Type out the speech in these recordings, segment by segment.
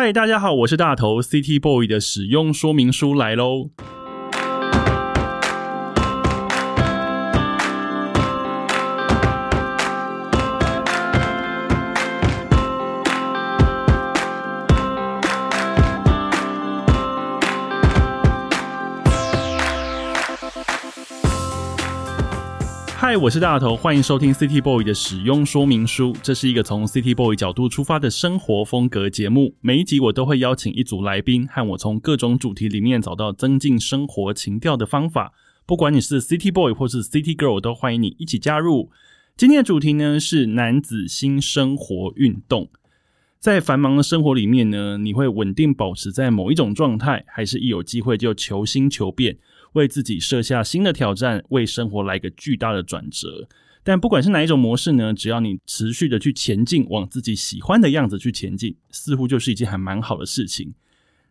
嗨，大家好，我是大头，City Boy 的使用说明书来喽。我是大头，欢迎收听 City Boy 的使用说明书。这是一个从 City Boy 角度出发的生活风格节目。每一集我都会邀请一组来宾，和我从各种主题里面找到增进生活情调的方法。不管你是 City Boy 或是 City Girl，都欢迎你一起加入。今天的主题呢是男子新生活运动。在繁忙的生活里面呢，你会稳定保持在某一种状态，还是一有机会就求新求变？为自己设下新的挑战，为生活来个巨大的转折。但不管是哪一种模式呢，只要你持续的去前进，往自己喜欢的样子去前进，似乎就是一件还蛮好的事情。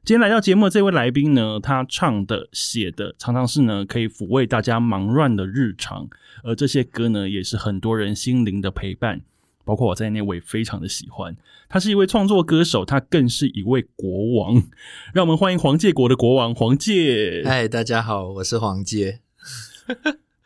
今天来到节目的这位来宾呢，他唱的、写的，常常是呢可以抚慰大家忙乱的日常，而这些歌呢，也是很多人心灵的陪伴。包括我在内，我也非常的喜欢。他是一位创作歌手，他更是一位国王。让我们欢迎黄介国的国王黄介。嗨，大家好，我是黄介。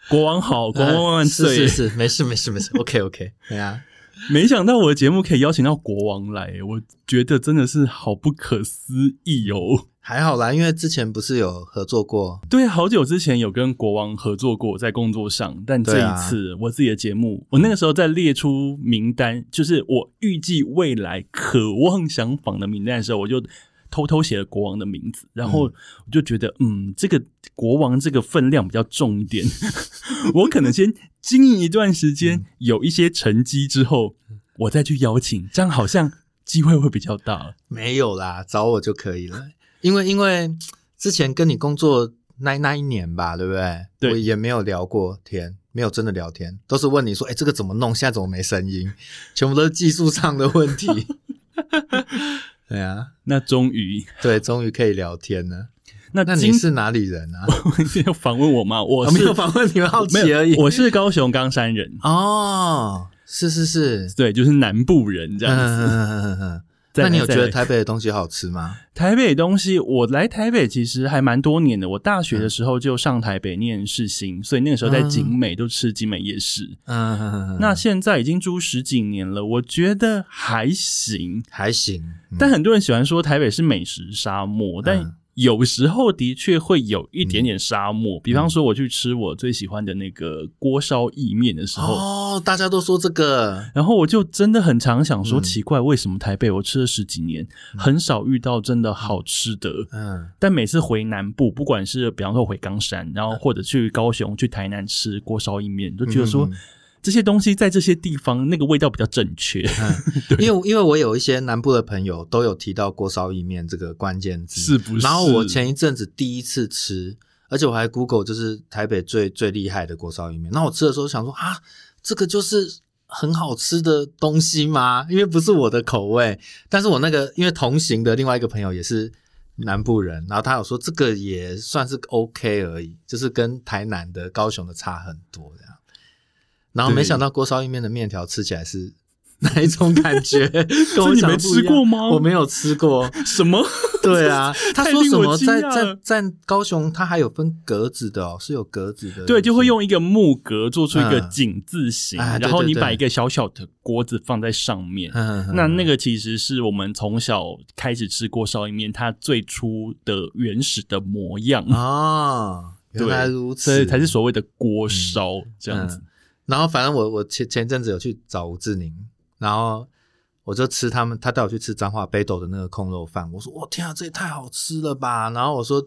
国王好，国王万岁！是是是，没事没事没事。OK OK，对啊。没想到我的节目可以邀请到国王来，我觉得真的是好不可思议哦。还好啦，因为之前不是有合作过，对，好久之前有跟国王合作过在工作上，但这一次我自己的节目，我那个时候在列出名单，就是我预计未来渴望想访的名单的时候，我就偷偷写了国王的名字，然后我就觉得，嗯，这个国王这个分量比较重一点，我可能先经营一段时间，有一些成绩之后，我再去邀请，这样好像机会会比较大。没有啦，找我就可以了。因为因为之前跟你工作那那一年吧，对不对？对，也没有聊过天，没有真的聊天，都是问你说：“哎，这个怎么弄？现在怎么没声音？”全部都是技术上的问题。对啊，那终于 对，终于可以聊天了。那那你是哪里人啊？要访问我吗？我没有访问你们，好奇而已。我是高雄冈山人哦，是是是，对，就是南部人这样子。那你有觉得台北的东西好吃吗？台北东西，我来台北其实还蛮多年的。我大学的时候就上台北念世新，所以那个时候在景美都吃景美夜市。嗯，那现在已经住十几年了，我觉得还行，还行。但很多人喜欢说台北是美食沙漠，但。有时候的确会有一点点沙漠，比方说我去吃我最喜欢的那个锅烧意面的时候，哦，大家都说这个，然后我就真的很常想说，奇怪，为什么台北我吃了十几年，很少遇到真的好吃的？嗯，但每次回南部，不管是比方说回冈山，然后或者去高雄、去台南吃锅烧意面，都觉得说。这些东西在这些地方那个味道比较正确，因为因为我有一些南部的朋友都有提到锅烧意面这个关键字，是不是？然后我前一阵子第一次吃，而且我还 Google 就是台北最最厉害的锅烧意面。那我吃的时候想说啊，这个就是很好吃的东西吗？因为不是我的口味，但是我那个因为同行的另外一个朋友也是南部人，然后他有说这个也算是 OK 而已，就是跟台南的、高雄的差很多这样。然后没想到锅烧意面的面条吃起来是 哪一种感觉？跟你没吃过吗？我没有吃过。什么？对啊，他说什么在在在高雄，它还有分格子的哦，是有格子的。对，就会用一个木格做出一个井字形，然后你把一个小小的锅子放在上面。那那个其实是我们从小开始吃锅烧意面，它最初的原始的模样啊。原来如此，所以才是所谓的锅烧这样子。然后反正我我前前阵子有去找吴志宁，然后我就吃他们，他带我去吃彰化北斗的那个空肉饭。我说我天啊，这也太好吃了吧！然后我说，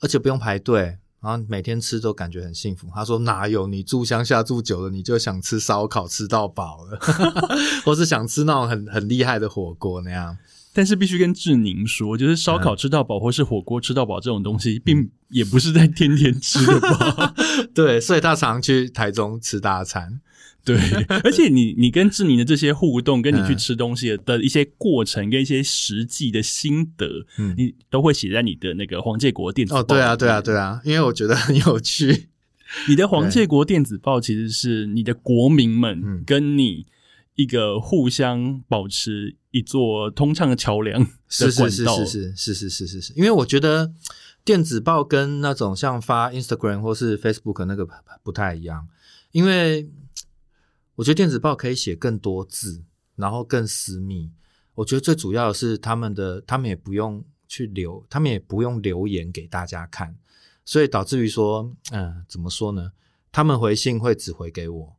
而且不用排队，然后每天吃都感觉很幸福。他说哪有你住乡下住久了，你就想吃烧烤吃到饱了，或是想吃那种很很厉害的火锅那样。但是必须跟志宁说，就是烧烤吃到饱或是火锅吃到饱这种东西，并也不是在天天吃的吧？对，所以他常去台中吃大餐。对，而且你你跟志宁的这些互动，跟你去吃东西的一些过程，跟一些实际的心得，嗯，你都会写在你的那个黄建国电子哦，对啊，对啊，对啊，因为我觉得很有趣。你的黄建国电子报其实是你的国民们跟你一个互相保持。一座通畅的桥梁的是管道。是是是是是是是是是，因为我觉得电子报跟那种像发 Instagram 或是 Facebook 那个不不太一样，因为我觉得电子报可以写更多字，然后更私密。我觉得最主要的是他们的，他们也不用去留，他们也不用留言给大家看，所以导致于说，嗯、怎么说呢？他们回信会只回给我，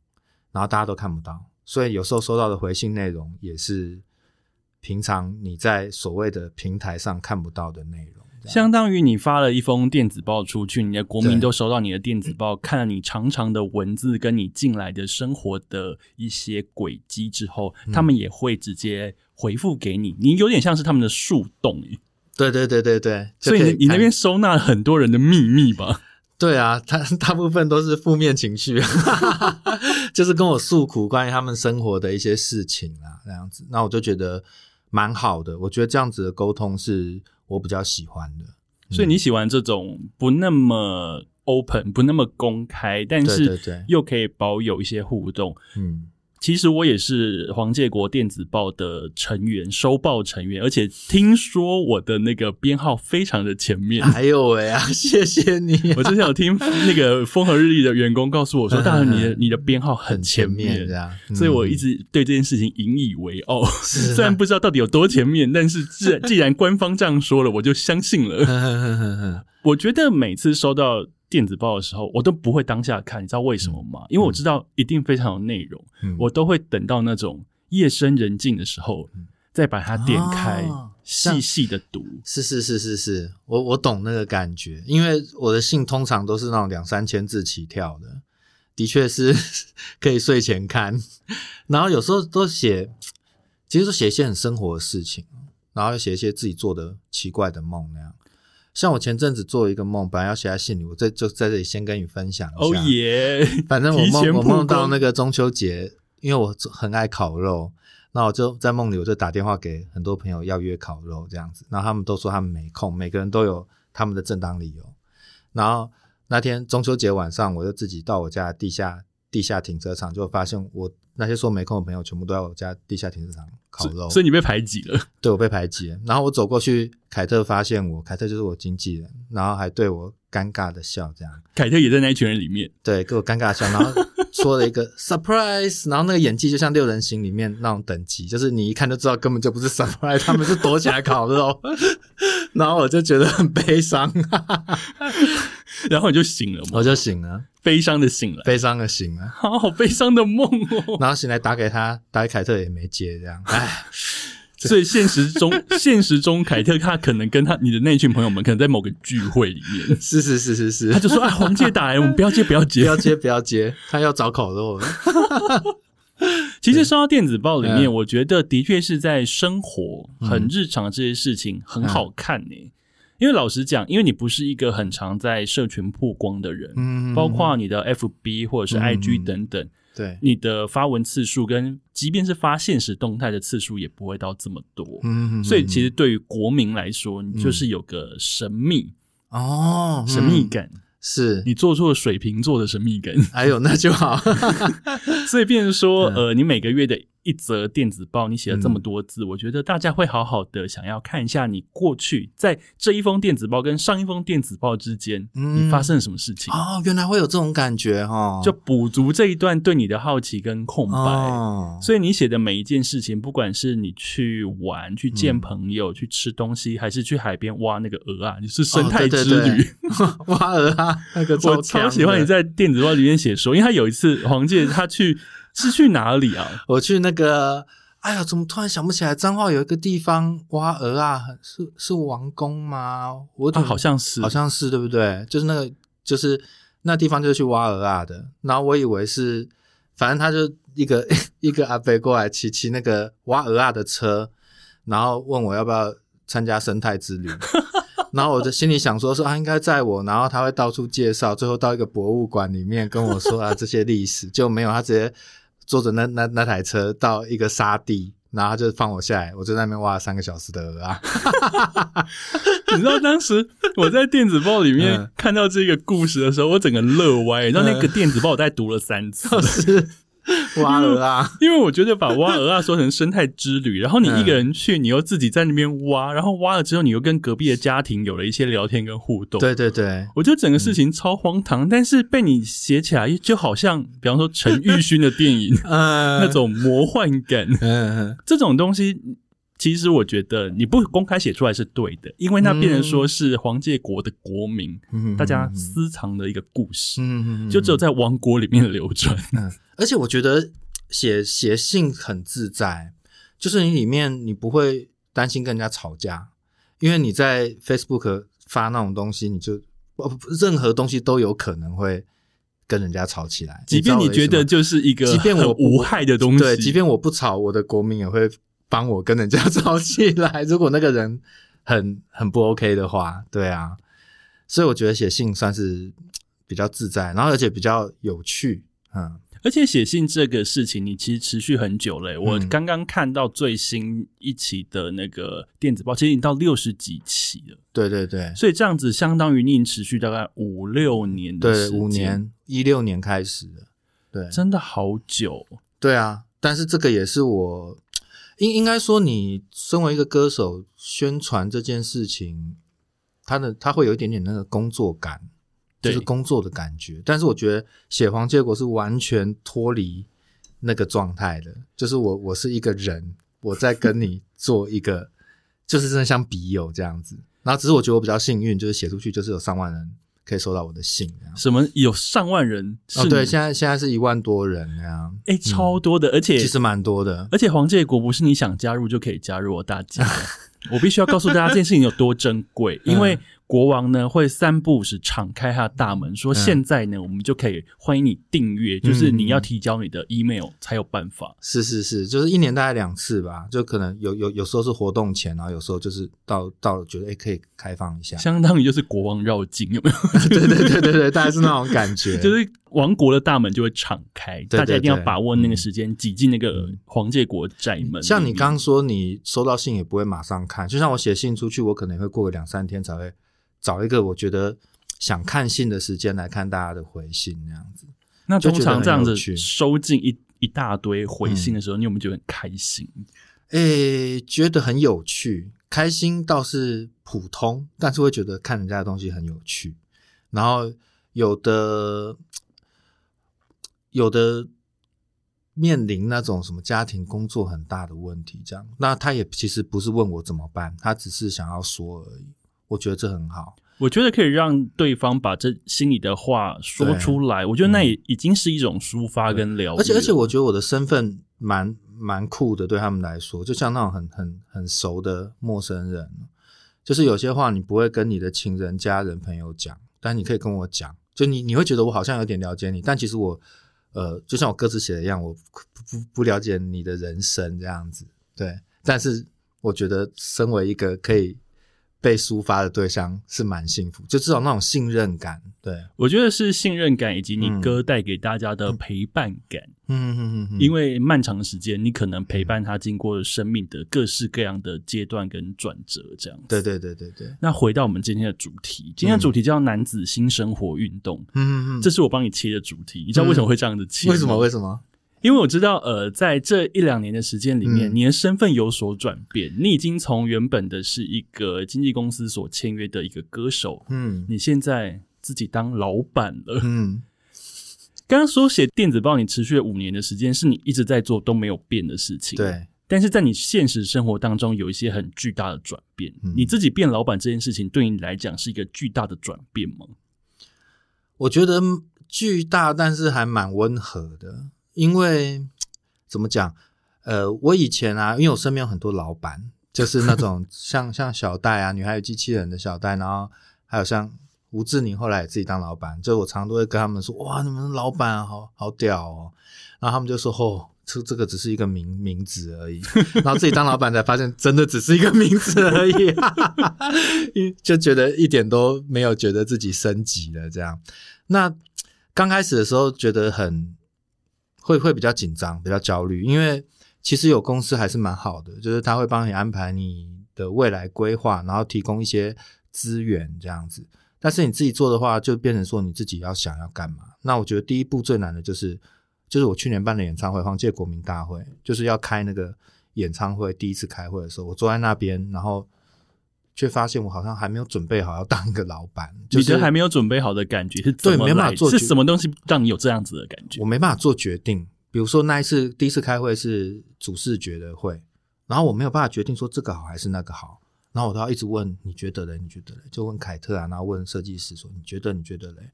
然后大家都看不到，所以有时候收到的回信内容也是平常你在所谓的平台上看不到的内容。相当于你发了一封电子报出去，你的国民都收到你的电子报，看了你长长的文字跟你进来的生活的一些轨迹之后，嗯他们也会直接回复给你，你有点像是他们的树洞耶，对对对对对，所以你你那边收纳了很多人的秘密吧？对啊，他大部分都是负面情绪，就是跟我诉苦关于他们生活的一些事情啊，那样子。那我就觉得蛮好的，我觉得这样子的沟通是我比较喜欢的。所以你喜欢这种不那么 open、不那么公开，但是又可以保有一些互动。嗯，其实我也是黄建国电子报的成员，收报成员，而且听说我的那个编号非常的前面。还有喂啊，谢谢你，我之前有听那个风和日丽的员工告诉我说，大人你的你的编号很前面这，样，所以我一直直对这件事情引以为傲。虽然不知道到底有多前面，但是既然既然官方这样说了，我就相信了。嗯我觉得每次收到电子报的时候，我都不会当下看，你知道为什么吗？因为我知道一定非常有内容，嗯我都会等到那种夜深人静的时候，再把它点开，哦细细的读。是是是是是，我我懂那个感觉，因为我的信通常都是那种两三千字起跳的，的确是 可以睡前看，然后有时候都写，其实都写一些很生活的事情，然后写一些自己做的奇怪的梦那样。像我前阵子做一个梦，本来要写在信里，我这就在这里先跟你分享一下。哦耶！反正我梦我梦到那个中秋节，因为我很爱烤肉，那我就在梦里我就打电话给很多朋友要约烤肉这样子，然后他们都说他们没空，每个人都有他们的正当理由。然后那天中秋节晚上，我就自己到我家地下地下停车场，就发现我那些说没空的朋友全部都在我家地下停车场烤肉，所以你被排挤了。对我被排挤了。然后我走过去，凯特发现我，凯特就是我经纪人，然后还对我尴尬的笑这样。凯特也在那一群人里面。对，给我尴尬的笑，然后说了一个 surprise，然后那个演技就像六人行里面那种等级，就是你一看就知道根本就不是 surprise，他们是躲起来烤肉，然后我就觉得很悲伤，然后你就醒了嘛，我就醒了，悲伤的醒来，悲伤的醒了，好好悲伤的梦哦。然后醒来打给他，打给凯特也没接，这样，唉，所以现实中，现实中，凯特他可能跟他你的那群朋友们，可能在某个聚会里面，是是是是是。他，就说：“啊，黄姐打来，我们不要接，不要接。不。要接不要接，他要找烤肉了，”其实收到电子报里面，嗯。我觉得的确是在生活很日常的这些事情很好看呢、因为老实讲，因为你不是一个很常在社群曝光的人，嗯包括你的 FB 或者是嗯 IG 等等，对，你的发文次数跟即便是发现实动态的次数也不会到这么多。嗯所以其实对于国民来说，你就是有个神秘、哦，神秘嗯感，是，你做出了水瓶座的神秘感，哎呦，那就好，所以变成说，嗯。呃，你每个月的一则电子报，你写了这么多字，我觉得大家会好好的想要看一下你过去在这一封电子报跟上一封电子报之间，嗯你发生了什么事情，哦，原来会有这种感觉哈，就补足这一段对你的好奇跟空白。哦，所以你写的每一件事情，不管是你去玩、去嗯见朋友、去吃东西，还是去海边挖那个鹅啊，你是生态之旅。对 挖鹅啊，那个我超喜欢你在。在电子报里面写说，因为他有一次黄介他去是去哪里啊？我去那个，哎呀，怎么突然想不起来？彰化有一个地方挖鹅啊，是是王宫吗？我好像是，好像是对不对？就是那个，就是那地方就是去挖鹅啊的。然后我以为是，反正他就一个 一个阿伯过来骑骑那个挖鹅啊的车，然后问我要不要参加生态之旅。然后我就心里想说说啊，应该载我，然后他会到处介绍，最后到一个博物馆里面跟我说啊这些历史，就没有他直接坐着那那那台车到一个沙地，然后他就放我下来，我就在那边挖了三个小时的鹅啊。你知道当时我在电子报里面嗯看到这个故事的时候，我整个乐歪。你知道那个电子报我大概读了三次，是 挖鹅啊，因为我觉得把挖鹅啊说成生态之旅，然后你一个人去，你又自己在那边挖，然后挖了之后，你又跟隔壁的家庭有了一些聊天跟互动。对对对，我觉得整个事情超荒唐，但是被你写起来，就好像比方说陈玉勋的电影嗯，那种魔幻感，嗯，这种东西。其实我觉得你不公开写出来是对的，因为那变成说是黄介国的国民，嗯。大家私藏的一个故事，嗯就只有在王国里面流传。嗯，而且我觉得写写信很自在，就是你里面你不会担心跟人家吵架，因为你在 Facebook 发那种东西，你就呃任何东西都有可能会跟人家吵起来，即便你觉得就是一个即便我很无害的东西，对，即便我不吵，我的国民也会帮我跟人家吵起来。如果那个人很很不 OK 的话，对啊，所以我觉得写信算是比较自在，然后而且比较有趣，嗯。而且写信这个事情，你其实持续很久了、我嗯。刚刚看到最新一期的那个电子报，其实已经到六十几期了，对对对。所以这样子相当于你已经持续大概五六年的时对，间，五年一六年开始的，对。真的好久。对啊。但是这个也是我应应该说，你身为一个歌手，宣传这件事情，他的他会有一点点那个工作感，就是工作的感觉。但是我觉得写黄结果是完全脱离那个状态的，就是我我是一个人，我在跟你做一个，就是真的像笔友这样子。然后只是我觉得我比较幸运，就是写出去就是有上万人可以收到我的信。什么有上万人是哦，对，现在现在是一万多人那样，哎、超多的，而且其实蛮多的。而且黄建国不是你想加入就可以加入哦，大家。我必须要告诉大家这件事情有多珍贵，因为国王呢会三不五时敞开他的大门，说现在呢我们就可以欢迎你订阅，就是你要提交你的 email 才有办法。是是是，就是一年大概两次吧，就可能有有有时候是活动前，然后有时候就是到到了觉得哎可以开放一下，相当于就是国王绕境，有没有？对对对对对，大概是那种感觉，就是王国的大门就会敞开，对大家一定要把握那个时间，挤进那个黄界国寨门。像你刚刚说，你收到信也不会马上看，就像我写信出去，我可能会过个两三天才会找一个我觉得想看信的时间来看大家的回信那样子。那通常这样子收进一一大堆回信的时候，你有没有觉得很开心？诶，觉得很有趣，开心倒是普通，但是会觉得看人家的东西很有趣。然后有的有的面临那种什么家庭工作很大的问题，这样，那他也其实不是问我怎么办，他只是想要说而已。我觉得这很好。我觉得可以让对方把这心里的话说出来，我觉得那也已经是一种抒发跟疗愈。而且而且，我觉得我的身份蛮蛮酷的，对他们来说，就像那种很很很熟的陌生人，就是有些话你不会跟你的亲人、家人、朋友讲，但你可以跟我讲，就你你会觉得我好像有点了解你，但其实我呃，就像我歌词写的一样，我不不不了解你的人生这样子，对。但是我觉得身为一个可以被抒发的对象是蛮幸福，就至少那种信任感，对，我觉得是信任感以及你嗯歌带给大家的陪伴感。嗯嗯嗯因为漫长的时间，你可能陪伴他经过生命的各式各样的阶段跟转折，这样子。对对对对对，那回到我们今天的主题，今天的主题叫男子新生活运动，嗯嗯嗯，这是我帮你切的主题。你知道为什么会这样子切吗？为什么？为什么？因为我知道，呃，在这一两年的时间里面，嗯你的身份有所转变，你已经从原本的是一个经纪公司所签约的一个歌手，嗯你现在自己当老板了。嗯，刚刚说写电子报，你持续了五年的时间，是你一直在做都没有变的事情。。对，但是在你现实生活当中有一些很巨大的转变，嗯你自己变老板这件事情对你来讲是一个巨大的转变吗？我觉得巨大，但是还蛮温和的。因为怎么讲？呃，我以前啊，因为我身边有很多老板，就是那种 像像小戴啊，女孩与机器人的小戴，然后还有像吴志宁，后来也自己当老板，就我常常都会跟他们说：“哇，你们老板啊好好屌哦！”然后他们就说：“哦。”这这个只是一个名名字而已，然后自己当老板才发现，真的只是一个名字而已，就觉得一点都没有觉得自己升级了。这样，那刚开始的时候觉得很会会比较紧张，比较焦虑，因为其实有公司还是蛮好的，就是他会帮你安排你的未来规划，然后提供一些资源这样子。但是你自己做的话，就变成说你自己要想要干嘛。那我觉得第一步最难的就是。就是我去年办的演唱会，黄界国民大会，就是要开那个演唱会，第一次开会的时候，我坐在那边，然后却发现我好像还没有准备好要当一个老板，就是你觉得还没有准备好的感觉是怎么对没办法做是什么东西让你有这样子的感觉我？没办法做决定。比如说那一次第一次开会是主视觉的会，然后我没有办法决定说这个好还是那个好，然后我都要一直问你觉得嘞？你觉得嘞？就问凯特啊，然后问设计师说你觉得你觉得嘞？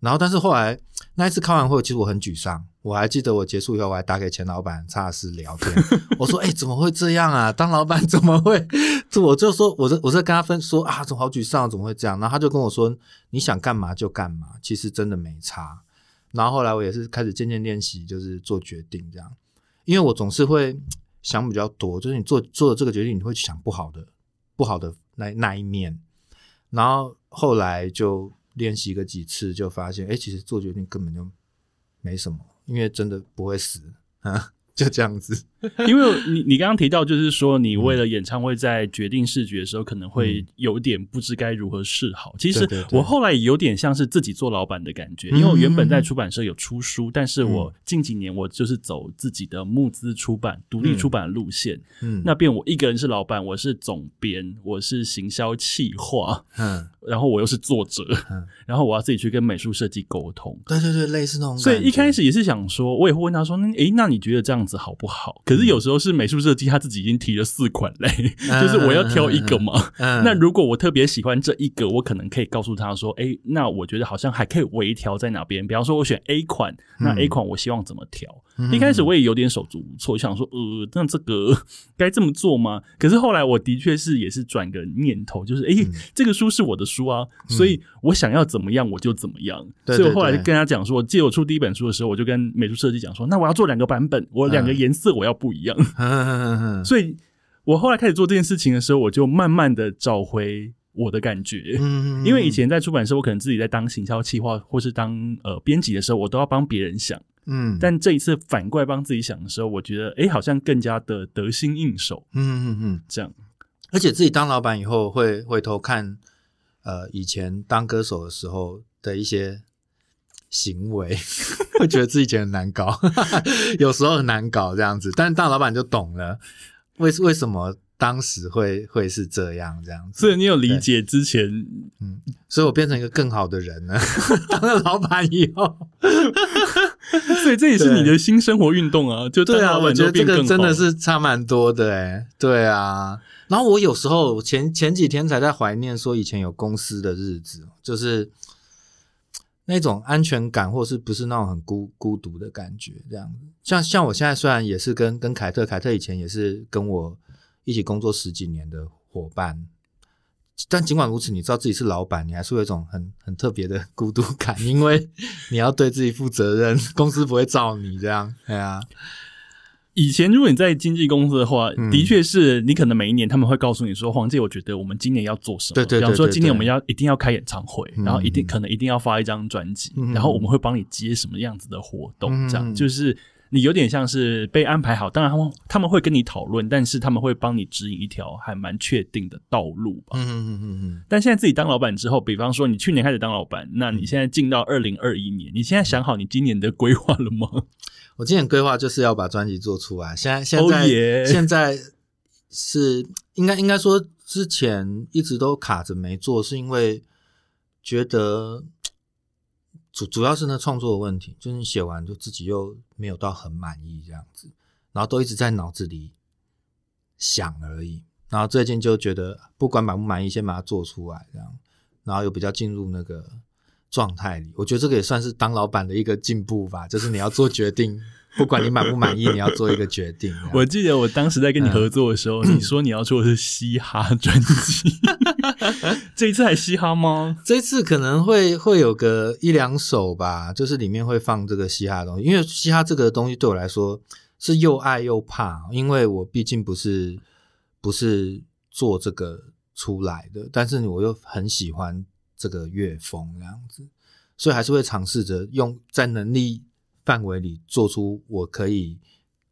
然后但是后来那一次开完会，其实我很沮丧。我还记得我结束以后，我还打给前老板查尔斯聊天，我说：“哎、怎么会这样啊？当老板怎么会？”就 我就说，我在我在跟他分说啊，怎么好沮丧，怎么会这样？然后他就跟我说：“你想干嘛就干嘛，其实真的没差。”然后后来我也是开始渐渐练习，就是做决定这样，因为我总是会想比较多，就是你做做了这个决定，你会去想不好的不好的那那一面，然后后来就练习个几次，就发现，哎，其实做决定根本就没什么，因为真的不会死啊，就这样子。因为你你刚刚提到，就是说你为了演唱会在决定视觉的时候，可能会有点不知该如何是好。其实我后来有点像是自己做老板的感觉，嗯因为我原本在出版社有出书，但是我近几年我就是走自己的募资出版、独立出版的路线。嗯，那边我一个人是老板，我是总编，我是行销企划，嗯，然后我又是作者，嗯然后我要自己去跟美术设计沟通。对对对，类似那种。所以一开始也是想说，我也会问他说：“那诶，那你觉得这样子好不好？”可是有时候是美术设计他自己已经提了四款嘞，就是我要挑一个嘛。嗯，那如果我特别喜欢这一个，我可能可以告诉他说：“诶，那我觉得好像还可以微调在哪边。比方说，我选 A 款，那 A 款我希望怎么调？”嗯一开始我也有点手足无措，想说：“呃，那这个该这么做吗？”可是后来我的确是也是转个念头，就是诶，嗯这个书是我的书啊，所以我想要怎么样我就怎么样。所以我后来就跟他讲说，借我出第一本书的时候，我就跟美术设计讲说，那我要做两个版本，我两个嗯颜色我要不一样。所以我后来开始做这件事情的时候，我就慢慢的找回我的感觉。嗯，因为以前在出版社，我可能自己在当行销企划或是当呃编辑的时候，我都要帮别人想。嗯，但这一次反过来帮自己想的时候，我觉得哎，好像更加的得心应手。嗯嗯嗯，这样，而且自己当老板以后，会回头看，呃，以前当歌手的时候的一些行为，会觉得自己以前很难搞，有时候很难搞这样子。但是当老板就懂了，为为什么当时会会是这样这样子。所以你有理解之前嗯，所以我变成一个更好的人了。当了老板以后，所以这也是你的新生活运动啊，就对啊，我觉得这个真的是差蛮多的哎。对啊，然后我有时候前前几天才在怀念说以前有公司的日子，就是那种安全感，或是不是那种很孤孤独的感觉，这样子。像像我现在虽然也是跟跟凯特，凯特以前也是跟我一起工作十几年的伙伴。但尽管如此，你知道自己是老板，你还是会有一种很很特别的孤独感，因为你要对自己负责任，公司不会罩你这样。对啊，以前如果你在经纪公司的话，嗯的确是你可能每一年他们会告诉你说，黄姐，我觉得我们今年要做什么？对对对比方说今年我们要一定要开演唱会，嗯然后一定可能一定要发一张专辑，嗯然后我们会帮你接什么样子的活动，嗯这样就是。你有点像是被安排好，当然他们他们会跟你讨论，但是他们会帮你指引一条还蛮确定的道路吧。嗯嗯嗯嗯但现在自己当老板之后，比方说你去年开始当老板，那嗯你现在进到二零二一年，你现在想好你今年的规划了吗？我今年规划就是要把专辑做出来。现在现哦在、耶现在是应该应该说之前一直都卡着没做，是因为觉得主主要是那创作的问题，就是写完就自己又没有到很满意这样子，然后都一直在脑子里想而已。然后最近就觉得不管满不满意，先把它做出来，这样，然后又比较进入那个状态里。我觉得这个也算是当老板的一个进步吧，就是你要做决定，不管你满不满意，你要做一个决定。我记得我当时在跟你合作的时候，嗯 你说你要做的是嘻哈专辑，这一次还嘻哈吗？这次可能会会有个一两首吧，就是里面会放这个嘻哈的东西，因为嘻哈这个东西对我来说是又爱又怕，因为我毕竟不是不是做这个出来的，但是我又很喜欢这个乐风这样子，所以还是会尝试着用在能力范围里做出我可以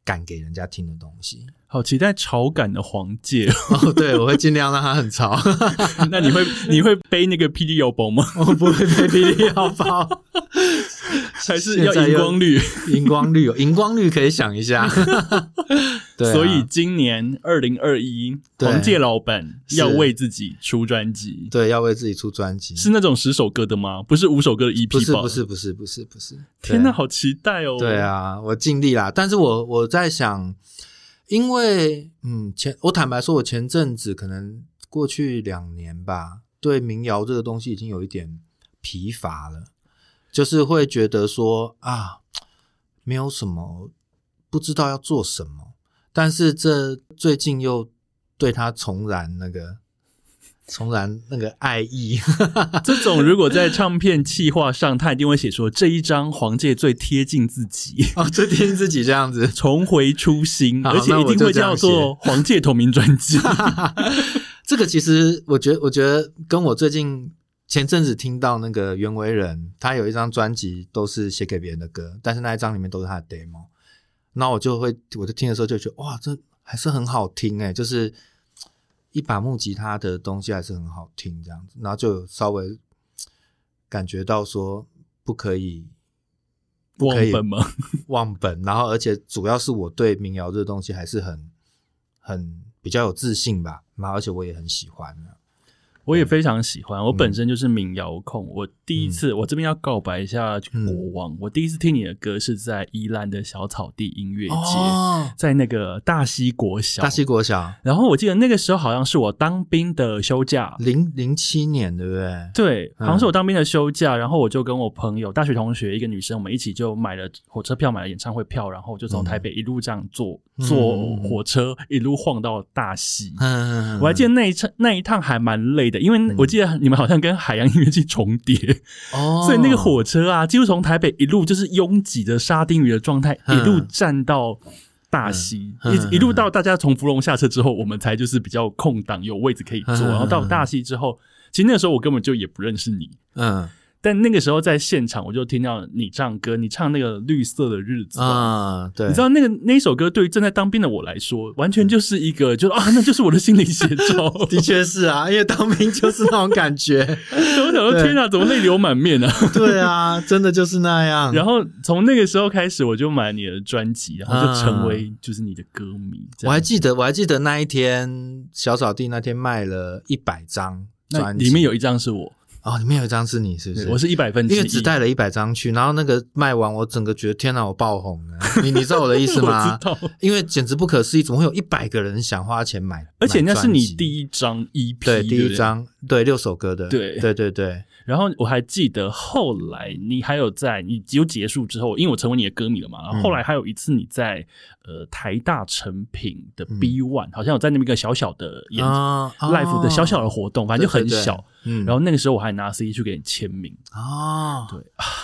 敢给人家听的东西。好期待潮感的黄介，哦，对，我会尽量让它很潮。那你会你会背那个霹雳腰包吗？我不会背霹雳腰包，还是要荧光绿？荧光绿，荧光绿可以想一下。对啊，所以今年二零二一，对黄介老板要为自己出专辑，对要为自己出专辑，是那种十首歌的吗？不是五首歌的 EP 吧？不是不是不是不是不是？天哪，哪！好期待哦！对，啊，我尽力啦。但是我我在想，因为嗯，前我坦白说，我前阵子可能过去两年吧，对民谣这个东西已经有一点疲乏了，就是会觉得说啊，没有什么不知道要做什么。但是这最近又对他重燃那个重燃那个爱意，这种如果在唱片企划上，他一定会写说这一张黄介最贴近自己，哦，最贴近自己这样子。重回初心，而且一定会叫做黄介同名专辑。这个其实我觉得，我觉得跟我最近前阵子听到那个袁惟仁，他有一张专辑都是写给别人的歌，但是那一张里面都是他的 demo，那我就会，我就听的时候就觉得哇，这还是很好听诶，就是一把木吉他的东西还是很好听这样子，然后就稍微感觉到说不可以忘本吗？忘本，然后而且主要是我对民谣这个东西还是很很比较有自信吧，然后而且我也很喜欢我也非常喜欢，我嗯。本身就是民谣控。我第一次，我这边要告白一下嗯国王，我第一次听你的歌是在宜兰的小草地音乐节，哦，在那个大溪国小。大西国小。然后我记得那个时候好像是我当兵的休假，零零七年对不对？对，嗯。好像是我当兵的休假，然后我就跟我朋友大学同学一个女生，我们一起就买了火车票，买了演唱会票，然后就从台北一路这样坐、嗯。坐火车一路晃到大溪。嗯，我还记得那一趟那一趟还蛮累的，因为我记得你们好像跟海洋音乐季重叠，得哦，所以那个火车啊，几乎从台北一路就是拥挤的沙丁鱼的状态，嗯。一路站到大溪，一一路到大家从芙蓉下车之后，我们才就是比较空档有位置可以坐，嗯。然后到大溪之后，其实那个时候我根本就也不认识你。嗯但那个时候在现场，我就听到你唱歌，你唱那个绿色的日子啊。啊，对，你知道那个那首歌对于正在当兵的我来说，完全就是一个，就是啊，那就是我的心理写照。的确是啊，因为当兵就是那种感觉，我想说，天啊，怎么泪流满面啊？对啊，真的就是那样。然后从那个时候开始，我就买你的专辑，然后就成为就是你的歌迷。我还记得，我还记得那一天小扫地那天卖了一百张那专辑，里面有一张是我，哦，里面有一张是你，是不是？我是一百分之因一，为只带了一百张去，然后那个卖完，我整个觉得天哪，我爆红了。你你知道我的意思吗？知道，因为简直不可思议，怎么会有一百个人想花钱买？而且那是你第一张 EP，对第一。张，对六首歌的，对对对对，然后我还记得后来你还有在你只有结束之后，因为我成为你的歌迷了嘛，然后后来还有一次你在呃台大成品的 B One，、好像有在那边一个小小的演、啊 live 的小小的活动，反正就很对对对。小。嗯，然后那个时候我还拿 CD 去给你签名，哦，对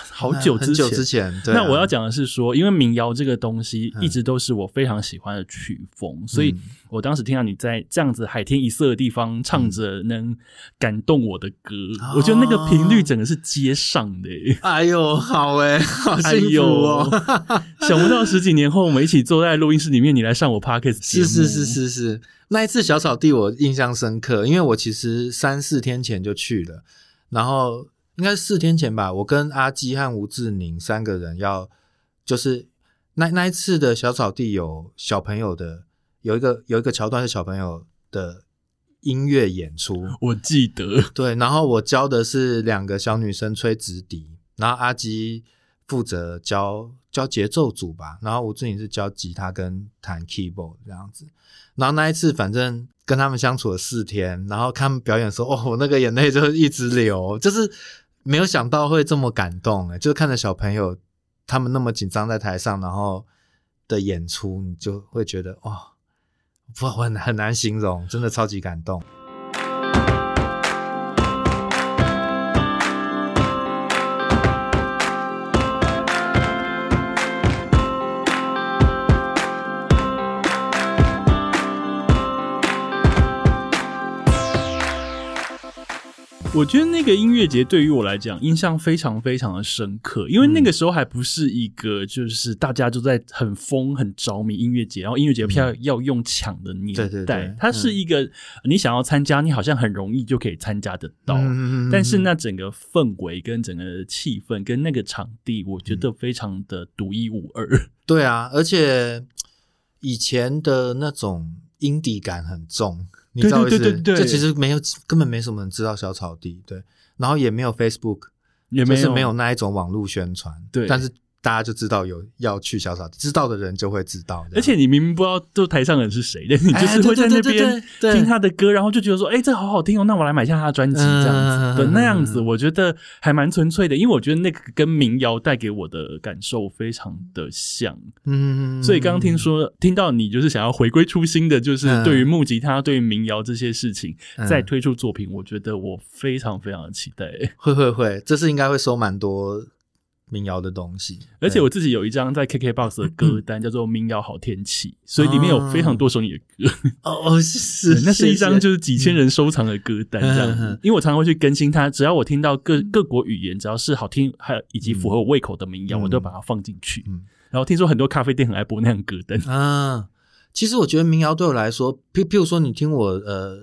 好久之前。很久之前，对啊。那我要讲的是说，因为民谣这个东西嗯。一直都是我非常喜欢的曲风，所以我当时听到你在这样子海天一色的地方唱着能感动我的歌，哦我觉得那个频率整个是接上的、欸。哎呦，好哎，好哎幸福呦哦！，想不到十几年后，我们一起坐在录音室里面，你来上我 podcast 是是是，是是，那一次小草地我印象深刻，因为我其实三四天前就去了，然后应该是四天前吧，我跟阿基和吴志宁三个人要，就是那那一次的小草地有小朋友的，有一个有一个桥段是小朋友的音乐演出，我记得。对，然后我教的是两个小女生吹直笛，然后阿基负责教教节奏组吧，然后吴志颖是教吉他跟弹 keyboard 这样子。然后那一次反正跟他们相处了四天，然后看他们表演的时候，哦，我那个眼泪就一直流，就是没有想到会这么感动诶，就是看着小朋友他们那么紧张在台上，然后的演出，你就会觉得哇，不我很很难形容，真的超级感动。我觉得那个音乐节对于我来讲印象非常非常的深刻，因为那个时候还不是一个就是大家都在很疯很着迷音乐节，然后音乐节票要用抢的年代，对对。对它是一个你想要参加，你好像很容易就可以参加得到，嗯。但是那整个氛围跟整个气氛跟那个场地，我觉得非常的独一无二。对啊，而且以前的那种阴底感很重，你知道对意思？对对对对就其实没有，根本没什么人知道小草地，对，然后也没有 Facebook，也没有就是没有那一种网络宣传，对但是大家就知道有要去小草，知道的人就会知道，而且你明明不知道都台上的人是谁，但你就哎是会在那边听他的歌，然后就觉得说，哎、这好好听哦，那我来买下他的专辑，这样嗯子的那样子，我觉得还蛮纯粹的，因为我觉得那个跟民谣带给我的感受非常的像。嗯，所以刚刚听说听到你就是想要回归初心的，就是嗯。对于木吉他、对于民谣这些事情嗯。再推出作品，我觉得我非常非常的期待。会会会，这次应该会收蛮多民谣的东西，而且我自己有一张在 KKBOX 的歌单，叫做《民谣好天气》，所以里面有非常多首你的歌。哦哦是 对，那是一张就是几千人收藏的歌单这样。因为我常常会去更新它，只要我听到各各国语言，只要是好听，还有以及符合我胃口的民谣，嗯。我都把它放进去。嗯。然后听说很多咖啡店很爱播那样歌单，啊，其实我觉得民谣对我来说，譬譬如说，你听我呃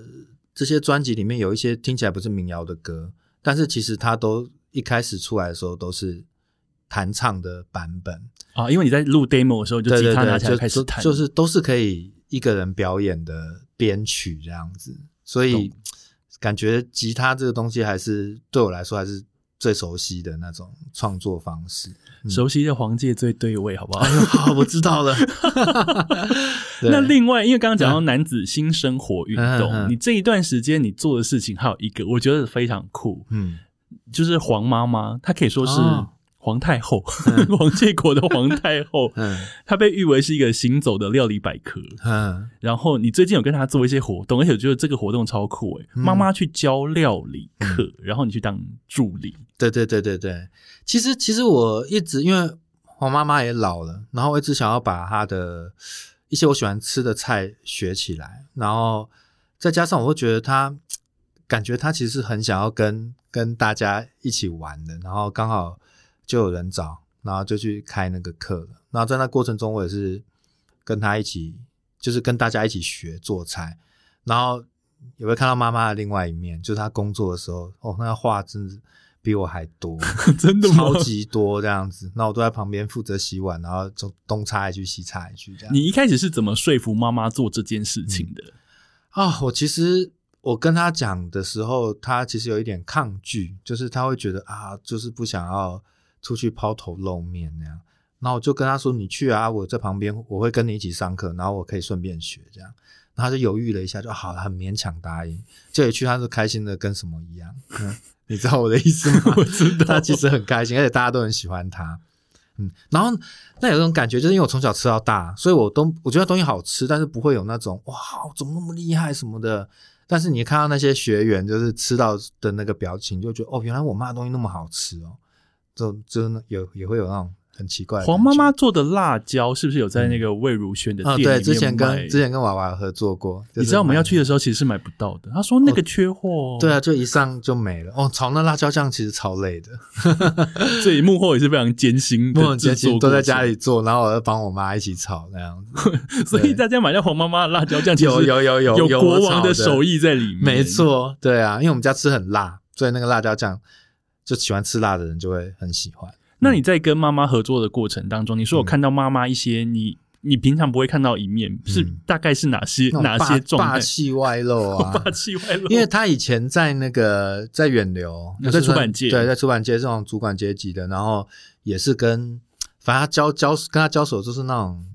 这些专辑里面有一些听起来不是民谣的歌，但是其实它都一开始出来的时候都是弹唱的版本，啊，因为你在录 demo 的时候，就吉他拿起来就开始弹，就就是都是可以一个人表演的编曲这样子，所以感觉吉他这个东西还是对我来说还是最熟悉的那种创作方式。熟悉的黄界最对味，好不好？哎呦，好，我知道了。对。那另外，因为刚刚讲到男子新生活运动，嗯嗯嗯。你这一段时间你做的事情还有一个，我觉得非常酷，嗯，就是黄妈妈，她可以说是哦皇太后，王建国的皇太后，嗯。她被誉为是一个行走的料理百科。嗯。然后你最近有跟她做一些活动，而且我觉得这个活动超酷诶，嗯。妈妈去教料理课，然后你去当助理，对对对对对，其实其实我一直因为黄妈妈也老了，然后我一直想要把她的一些我喜欢吃的菜学起来，然后再加上我会觉得她感觉她其实是很想要跟跟大家一起玩的，然后刚好就有人找，然后就去开那个课了。然后在那过程中，我也是跟他一起，就是跟大家一起学做菜，然后也会看到妈妈的另外一面，就是她工作的时候，哦，那个话真的比我还多，真的超？级多这样子。那我都在旁边负责洗碗，然后就东擦一句西擦一句这样。你一开始是怎么说服妈妈做这件事情的？啊，我其实我跟他讲的时候，他其实有一点抗拒，就是他会觉得啊，就是不想要出去抛头露面那样。然后我就跟他说：“你去啊，我在旁边，我会跟你一起上课，然后我可以顺便学这样。”然后他就犹豫了一下，就好了，很勉强答应。这一去，他是开心的跟什么一样，嗯，你知道我的意思吗？我知道他其实很开心，而且大家都很喜欢他。嗯，然后那有一种感觉，就是因为我从小吃到大，所以我都我觉得东西好吃，但是不会有那种哇，怎么那么厉害什么的。但是你看到那些学员就是吃到的那个表情，就觉得哦，原来我妈的东西那么好吃哦，就真的有也会有那种很奇怪的。黄妈妈做的辣椒是不是有在那个魏如萱的啊、店里面对，之前跟之前跟娃娃合作过，就是你知道我们要去的时候其实是买不到的。他说那个缺货，对啊，就一上就没了。哦，炒那辣椒酱其实超累的，所以幕后也是非常艰辛我的很艰辛，制作，都在家里做，然后我要帮我妈一起炒那样子。所以大家买到黄妈妈的辣椒酱，其实有有有有有国王的手艺在里面，没。错，对啊，因为我们家吃很辣，所以那个辣椒酱就喜欢吃辣的人就会很喜欢。那你在跟妈妈合作的过程当中，你说我看到妈妈一些你你平常不会看到一面，是大概是哪些哪些状态？霸气外露啊，霸气外露，因为他以前在那个在远流，在出版界对，在出版界这种主管阶级的，然后也是跟反正他交交跟他交手就是那种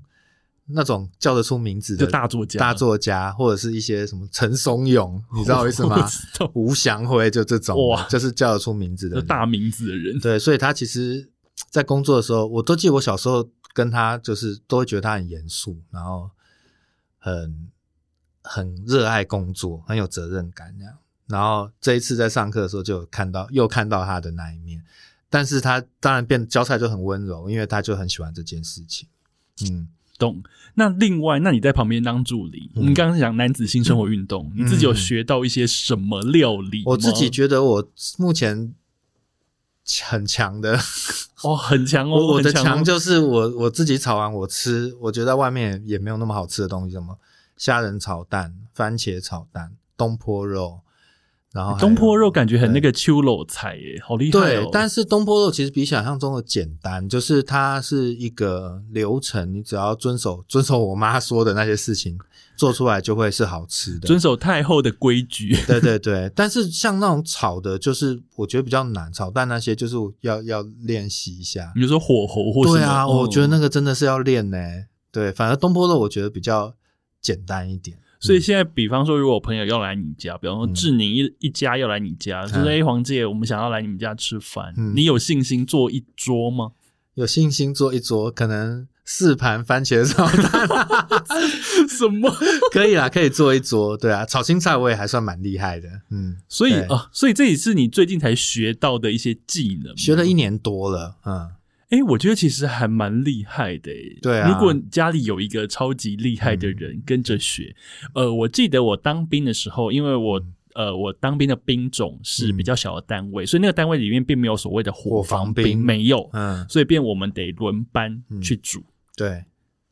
那种叫得出名字的就大作家。大作家，或者是一些什么陈松勇，你知道我意思吗？吴祥辉就这种，哇。就是叫得出名字的大名字的人，对，所以他其实，在工作的时候，我都记得我小时候跟他就是都会觉得他很严肃，然后很很热爱工作，很有责任感那样。然后这一次在上课的时候，就有看到又看到他的那一面，但是他当然变教菜就很温柔，因为他就很喜欢这件事情。嗯，动。那另外，那你在旁边当助理，嗯我们刚刚讲男子性生活运动，你自己有学到一些什么料理？我自己觉得我目前很强的，哦很强哦，我我的强就是我我自己炒完我吃，我觉得在外面也没有那么好吃的东西，什么虾仁炒蛋、番茄炒蛋、东坡肉，然后东坡肉感觉很那个秋老菜耶，好厉害对哦！，但是东坡肉其实比想象中的简单，就是它是一个流程，你只要遵守 遵守我妈说的那些事情，做出来就会是好吃的。遵守太后的规矩，对对对，但是像那种炒的，就是我觉得比较难，炒蛋那些就是要要练习一下。比如说火候或对啊，我觉得嗯那个真的是要练呢。对，反而东坡肉我觉得比较简单一点。所以现在，比方说，如果我朋友要来你家，比方说嗯志宁一一家要来你家，就说：“嗯哎，黄姐，我们想要来你们家吃饭，嗯你有信心做一桌吗有信心做一桌，可能四盘番茄炒蛋，？” 什么？可以啦，可以做一桌。对啊，炒青菜我也还算蛮厉害的。嗯，所以啊，所以这也是你最近才学到的一些技能吗。学了一年多了。嗯，哎，我觉得其实还蛮厉害的诶。对啊。嗯如果家里有一个超级厉害的人跟着学，呃，我记得我当兵的时候，因为我。嗯。呃，我当兵的兵种是比较小的单位，所以那个单位里面并没有所谓的伙伙房房兵，没有，嗯，所以变我们得轮班嗯。去煮，对，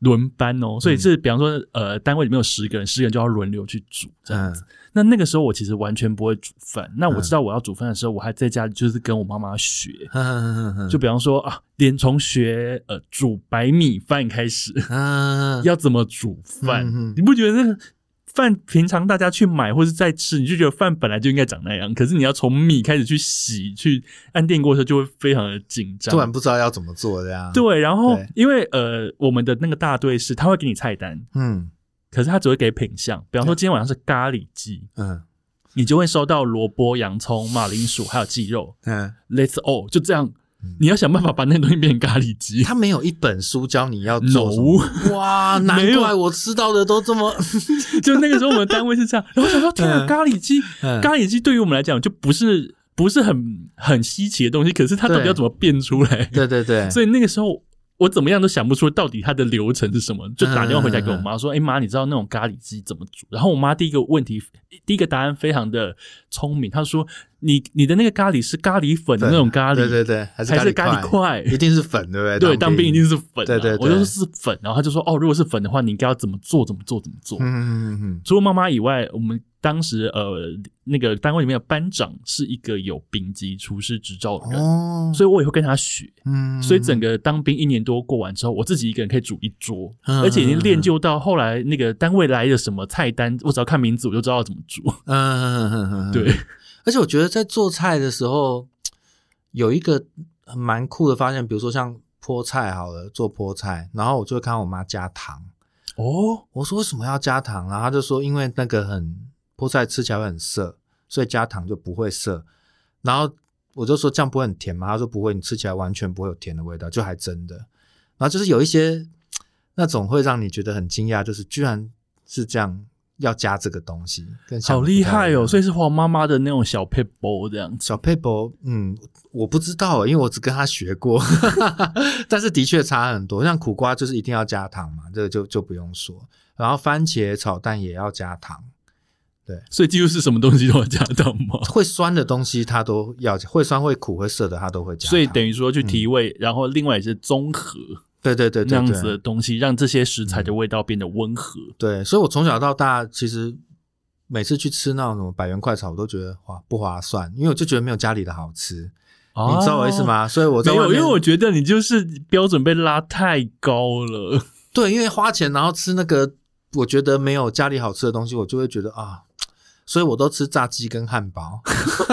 轮班哦。所以是比方说，呃，单位里面有十个人，十个人就要轮流去煮这样嗯子。那那个时候我其实完全不会煮饭，那我知道我要煮饭的时候，我还在家里就是跟我妈妈学，嗯，就比方说啊，连从学呃煮白米饭开始，嗯，要怎么煮饭，你不觉得那个？饭平常大家去买或是在吃，你就觉得饭本来就应该长那样，可是你要从米开始去洗、去按电锅的时候，就会非常的紧张。突然不知道要怎么做这样。，对，然后因为呃，我们的那个大队是他会给你菜单，嗯可是他只会给品相。比方说今天晚上是咖喱鸡，嗯你就会收到萝卜、洋葱、马铃薯还有鸡肉。嗯，Let's all 就这样嗯，你要想办法把那个东西变成咖喱鸡。他没有一本书教你要做什么。哇，难怪我吃到的都这么。就那个时候我们单位是这样，然后我想说天啊，嗯咖喱鸡，嗯咖喱鸡对于我们来讲就不是不是很很稀奇的东西，可是它到底对要怎么变出来？对对对，所以那个时候我怎么样都想不出到底它的流程是什么，就打电话回家给我妈说：“哎、妈，你知道那种咖喱鸡怎么煮？”然后我妈第一个问题，第一个答案非常的聪明，她说：“你你的那个咖喱是咖喱粉的那种咖喱，对对对，还是咖喱块，？”一定是粉，对不对？对，当兵一定是粉、啊，对对对我就说是粉，然后她就说哦，如果是粉的话，你应该要怎么做，怎么做，怎么做。嗯嗯嗯除了妈妈以外，我们当时呃那个单位里面的班长是一个有丙级厨师执照的嗯，人，哦，所以我也会跟他学。嗯，所以整个当兵一年多过完之后，我自己一个人可以煮一桌，嗯而且已经练就到后来那个单位来的什么菜单，我只要看名字我就知道要怎么煮。嗯嗯嗯嗯，对，而且我觉得在做菜的时候有一个蛮酷的发现，比如说像菠菜好了，做菠菜，然后我就会看到我妈加糖，哦，我说为什么要加糖？然后她就说因为那个很菠菜吃起来会很涩，所以加糖就不会涩。然后我就说这样不会很甜吗？他说不会，你吃起来完全不会有甜的味道，就还真的。然后就是有一些那种会让你觉得很惊讶，就是居然是这样要加这个东西，跟好厉害哦！所以是黄妈妈的那种小 p e 这样子。小佩伯，嗯，我不知道，因为我只跟他学过，但是的确差很多。像苦瓜就是一定要加糖嘛，这个就就不用说。然后番茄炒蛋也要加糖，所以几乎是什么东西都要加糖吗？会酸的东西它都要，会酸、会苦、会涩的它都会加。所以等于说去提味，然后另外也是综合对对对对那样子的对东西，让这些食材的味道变得温和。对，所以我从小到大其实每次去吃那种什么百元快炒，我都觉得划不划算，因为我就觉得没有家里的好吃。你知道我意思吗？所以我没有，因为我觉得你就是标准被拉太高了。对，因为花钱然后吃那个，我觉得没有家里好吃的东西，我就会觉得啊，所以我都吃炸鸡跟汉堡，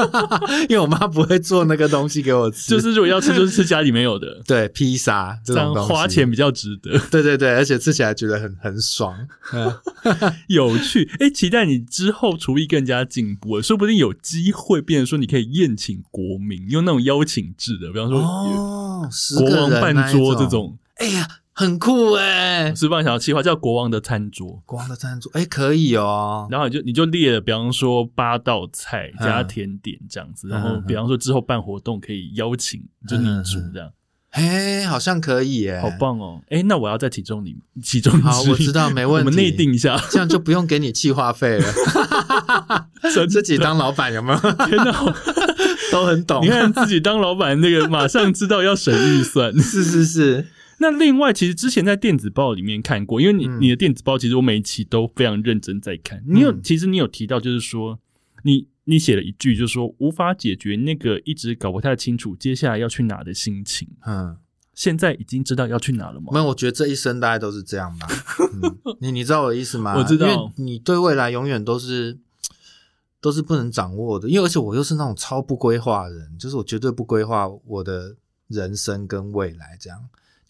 因为我妈不会做那个东西给我吃，就是如果要吃，就是吃家里没有的，对披萨这种东西，花钱比较值得。对对对，而且吃起来觉得很很爽。嗯 有趣，哎、期待你之后厨艺更加进步，说不定有机会变成说你可以宴请国民，用那种邀请制的，比方说、哦，国王办人那一桌这，种，哎呀，很酷哎！是棒想要企划叫国王的餐桌。国王的餐桌，哎，可以哦。然后你就你就列了，比方说八道菜加嗯甜点这样子，嗯然后嗯比方说之后办活动可以邀请，就你煮这样。嘿，好像可以耶，好！棒哦！哎，那我要在其中里其中好，我知道，没问题。我们内定一下，这样就不用给你气话费了。真自己当老板有没有？天哪！都很懂。你看自己当老板，那个马上知道要省预算。是 是是，那另外，其实之前在电子报里面看过，因为你、嗯你的电子报，其实我每一期都非常认真在看。你有，嗯其实你有提到，就是说你你写了一句，就是说无法解决那个一直搞不太清楚接下来要去哪的心情。嗯，现在已经知道要去哪了吗没？有，我觉得这一生大概都是这样吧。嗯、你你知道我的意思吗？我知道因为你对未来永远都是都是不能掌握的，因为而且我又是那种超不规划的人，就是我绝对不规划我的人生跟未来，这样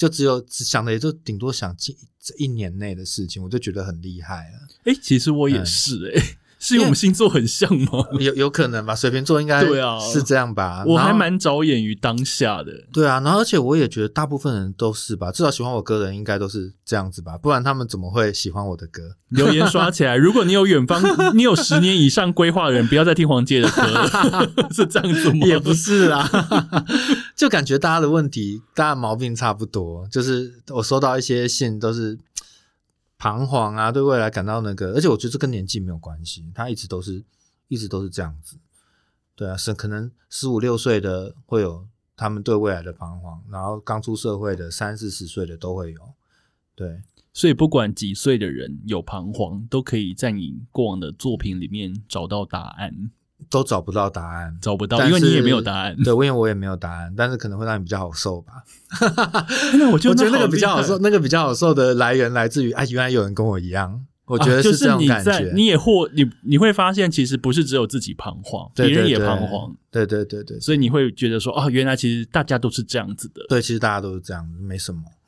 就只有只想的也就顶多想近这一年内的事情，我就觉得很厉害了。哎、其实我也嗯是哎、是因为我们星座很像吗？有有可能吧？水瓶座应该对啊是这样吧？我还蛮着眼于当下的。对啊，然后而且我也觉得大部分人都是吧，至少喜欢我歌的人应该都是这样子吧，不然他们怎么会喜欢我的歌？留言刷起来！如果你有远方，你有十年以上规划的人，不要再听黄杰的歌了，是这样子吗？也不是啦，就感觉大家的问题，大家毛病差不多。就是我收到一些信，都是彷徨啊，对未来感到那个，而且我觉得这跟年纪没有关系，他一直都是一直都是这样子。对啊，是可能十五六岁的会有他们对未来的彷徨，然后刚出社会的三四十岁的都会有。对，所以不管几岁的人有彷徨，都可以在你过往的作品里面找到答案。都找不到答案，找不到，因为你也没有答案。对，因为我也没有答案，但是可能会让你比较好受吧。那我觉得 我觉得那个比较好受，那个比较好受的来源来自于啊，原来有人跟我一样，我觉得是这种感觉。你也或你你会发现，其实不是只有自己彷徨，别人也彷徨，对对对对，所以你会觉得说，哦，原来其实大家都是这样子的。对，其实大家都是这样，没什么，嗯，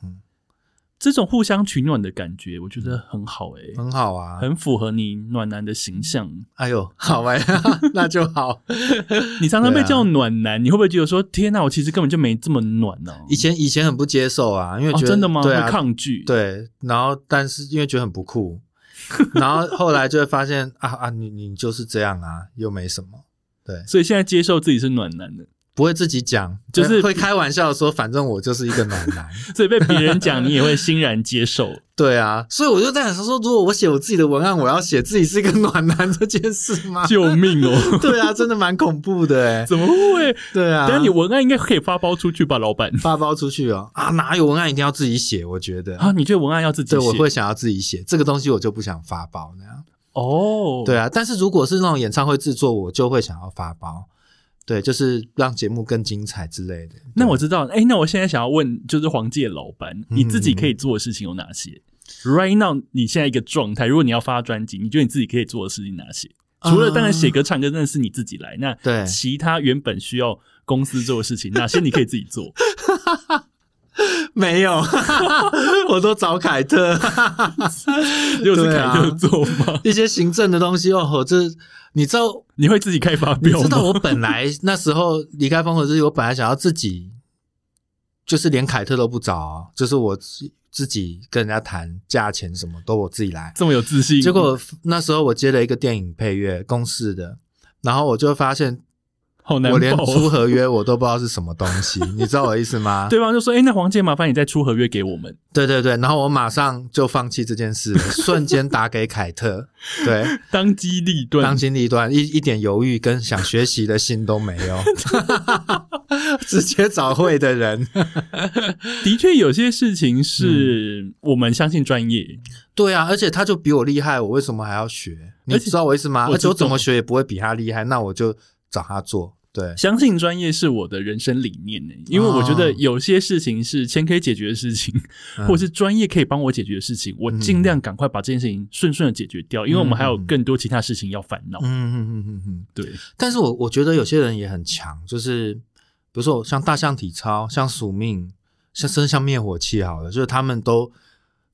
这种互相取暖的感觉，我觉得很好诶、很好啊。很符合你暖男的形象。哎呦，好哎，那就好。你常常被叫暖男，你会不会觉得说，天哪，我其实根本就没这么暖呢、以前以前很不接受啊，因为哦，觉得、真的吗？对啊会，抗拒。，对，然后但是因为觉得很不酷，然后后来就会发现啊啊，你你就是这样啊，又没什么，对，所以现在接受自己是暖男的，不会自己讲，就是会开玩笑说，反正我就是一个暖男。所以被别人讲，你也会欣然接受。对啊，所以我就在想说，如果我写我自己的文案，我要写自己是一个暖男这件事吗？救命哦！对啊，真的蛮恐怖的哎。怎么会？对啊，等下你文案应该可以发包出去吧，老板？发包出去哦啊，哪有文案一定要自己写？我觉得啊，你觉得文案要自己对，写？我会想要自己写这个东西，我就不想发包那样。哦，对啊，但是如果是那种演唱会制作，我就会想要发包。对，就是让节目更精彩之类的。那我知道，哎、那我现在想要问，就是黄界老板，嗯你自己可以做的事情有哪些、r i g h t now，你现在一个状态，如果你要发专辑，你觉得你自己可以做的事情哪些？除了当然写歌、唱歌，真的是你自己来。那啊对其他原本需要公司做的事情，哪些你可以自己做？没有，我都找凯特。又是凯特做吗？一些行政的东西哦，这你知道你会自己开发你票吗？知道我本来那时候离开风和日记，我本来想要自己，就是连凯特都不找哦，就是我自自己跟人家谈价钱什么都我自己来。这么有自信，结果那时候我接了一个电影配乐公式的，然后我就发现好难我连、出哦。合约我都不知道是什么东西，你知道我意思吗？对方就说：“哎、那黄健，麻烦你再出合约给我们。对对对，然后我马上就放弃这件事了，瞬间打给凯特，对，”当机立断，当机立断，一一点犹豫跟想学习的心都没有，直接找会的人。的确有些事情是我们相信专业，对啊，而且他就比我厉害，我为什么还要学？你知道我意思吗？而且我怎么学也不会比他厉害，那我就找他做。对，相信专业是我的人生理念呢。因为我觉得有些事情是钱可以解决的事情，嗯或是专业可以帮我解决的事情，我尽量赶快把这件事情顺顺的解决掉，因为我们还有更多其他事情要烦恼。嗯嗯嗯嗯嗯。对，但是我我觉得有些人也很强，就是比如说像大象体操、像宿命、像甚至像灭火器好了，就是他们都，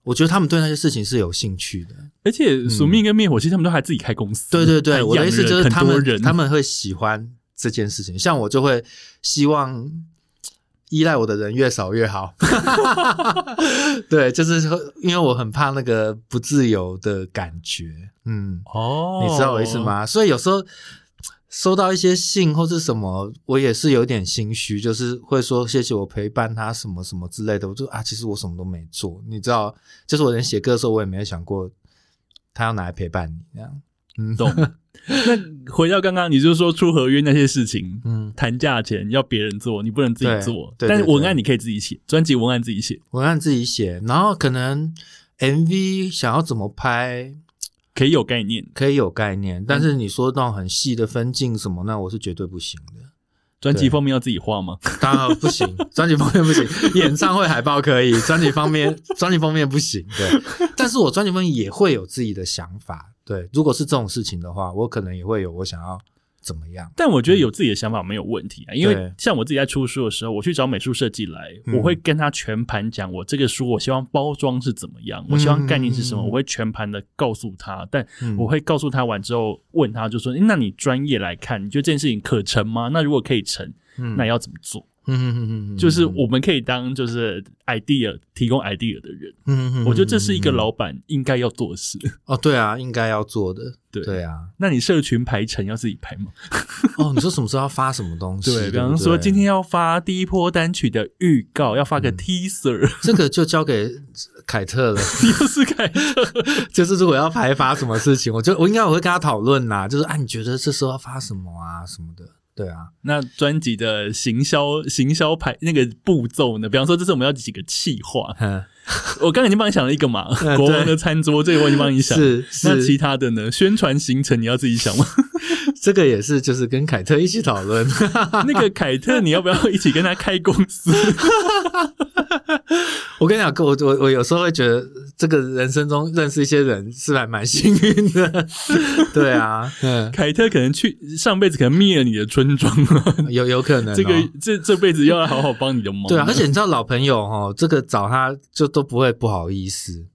我觉得他们对那些事情是有兴趣的。而且宿命跟灭火器他们都还自己开公司，对对对，我的意思就是他们他们会喜欢这件事情，像我就会希望依赖我的人越少越好。对，就是因为我很怕那个不自由的感觉。嗯，哦，你知道我意思？吗？所以有时候收到一些信或是什么，我也是有点心虚，就是会说谢谢我陪伴他什么什么之类的。我就啊，其实我什么都没做，你知道，就是我连写歌的时候，我也没有想过他要拿来陪伴你这样。嗯，懂。那回到刚刚，你就说出合约那些事情，嗯，谈价钱要别人做，你不能自己对做。但是文案你可以自己写，专辑文案自己写，文案自己写，然后可能 MV 想要怎么拍，可以有概念。可以有概念，但是你说那种很细的分镜什么，那我是绝对不行的。专辑封面要自己画吗？当然不行，专辑封面不行，演唱会海报可以，专辑封面 专辑封面不行。对，但是我专辑封面也会有自己的想法。对，如果是这种事情的话，我可能也会有我想要怎么样。但我觉得有自己的想法没有问题啊，因为像我自己在出书的时候，我去找美术设计来，嗯我会跟他全盘讲我这个书，我希望包装是怎么样，我希望概念是什么，嗯我会全盘的告诉他。但嗯我会告诉他完之后，问他就说：“诶那你专业来看，你觉得这件事情可成吗？那如果可以成，嗯那要怎么做？”嗯嗯嗯嗯，就是我们可以当就是 idea 提供 idea 的人，嗯，嗯我觉得这是一个老板应该要做的事。哦，对啊，应该要做的。对对啊，那你社群排程要自己排吗？哦，你说什么时候要发什么东西？对，对，比方说今天要发第一波单曲的预告，要发个嗯 teaser，这个就交给凯特了。又是凯特。就是如果要排发什么事情，我就我应该我会跟他讨论呐，就是啊，你觉得这时候要发什么啊什么的？对啊，那专辑的行销行销排那个步骤呢？比方说，这次我们要几个企划，嗯，我刚刚已经帮你想了一个嘛，嗯国王的餐桌，这个我已经帮你想。是那其他的呢？宣传行程你要自己想吗？这个也是，就是跟凯特一起讨论。那个凯特，你要不要一起跟他开公司？我跟你讲，我我我有时候会觉得，这个人生中认识一些人是还蛮幸运的。对啊，嗯，凯特可能去上辈子可能灭了你的村庄了，有有可能、哦、这个这这辈子要来好好帮你的忙。对啊，而且你知道老朋友哦，这个找他就都不会不好意思，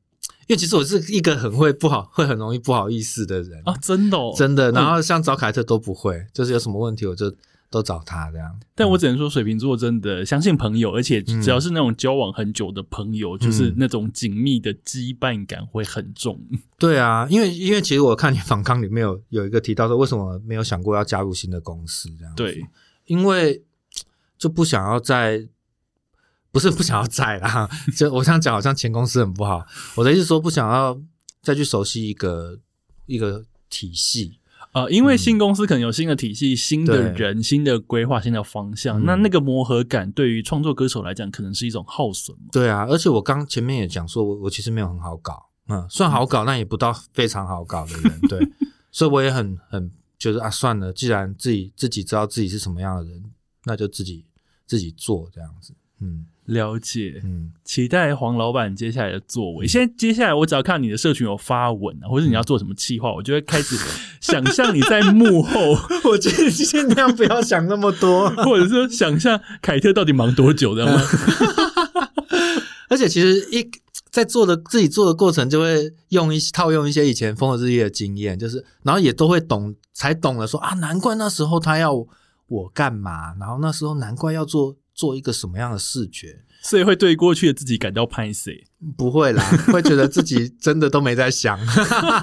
因为其实我是一个很会不好，会很容易不好意思的人啊，真的、哦，真的。嗯然后像找凯特都不会，就是有什么问题我就都找他这样。但我只能说，水瓶座真的相信朋友，而且嗯只要是那种交往很久的朋友，就是那种紧密的羁绊感会很重。对啊，因为因为其实我看你访纲里面有有一个提到说，为什么没有想过要加入新的公司这样？，对，因为就不想要再。不是 不想要再啦，就我这样讲好像前公司很不好。我的意思是说，不想要再去熟悉一个一个体系。呃，因为新公司可能有新的体系、新的人、新的规划、新的方向，嗯。那那个磨合感对于创作歌手来讲，可能是一种耗损嘛。对啊，而且我刚前面也讲说，我我其实没有很好搞，嗯，算好搞，但也不到非常好搞的人，对，所以我也很很觉得啊，算了，既然自己自己知道自己是什么样的人，那就自己自己做这样子，嗯了解，嗯，期待黄老板接下来的作为。现在接下来，我只要看你的社群有发文啊，或者你要做什么企划，我就会开始 想象你在幕后，我觉得尽量不要想那么多，或者说想象凯特到底忙多久，知道吗？而且其实一在做的自己做的过程，就会用一套用一些以前风和日丽的经验，就是然后也都会懂，才懂了说啊，难怪那时候他要我干嘛，然后那时候难怪要做做一个什么样的视觉。所以会对过去的自己感到拍谁？不会啦，会觉得自己真的都没在想，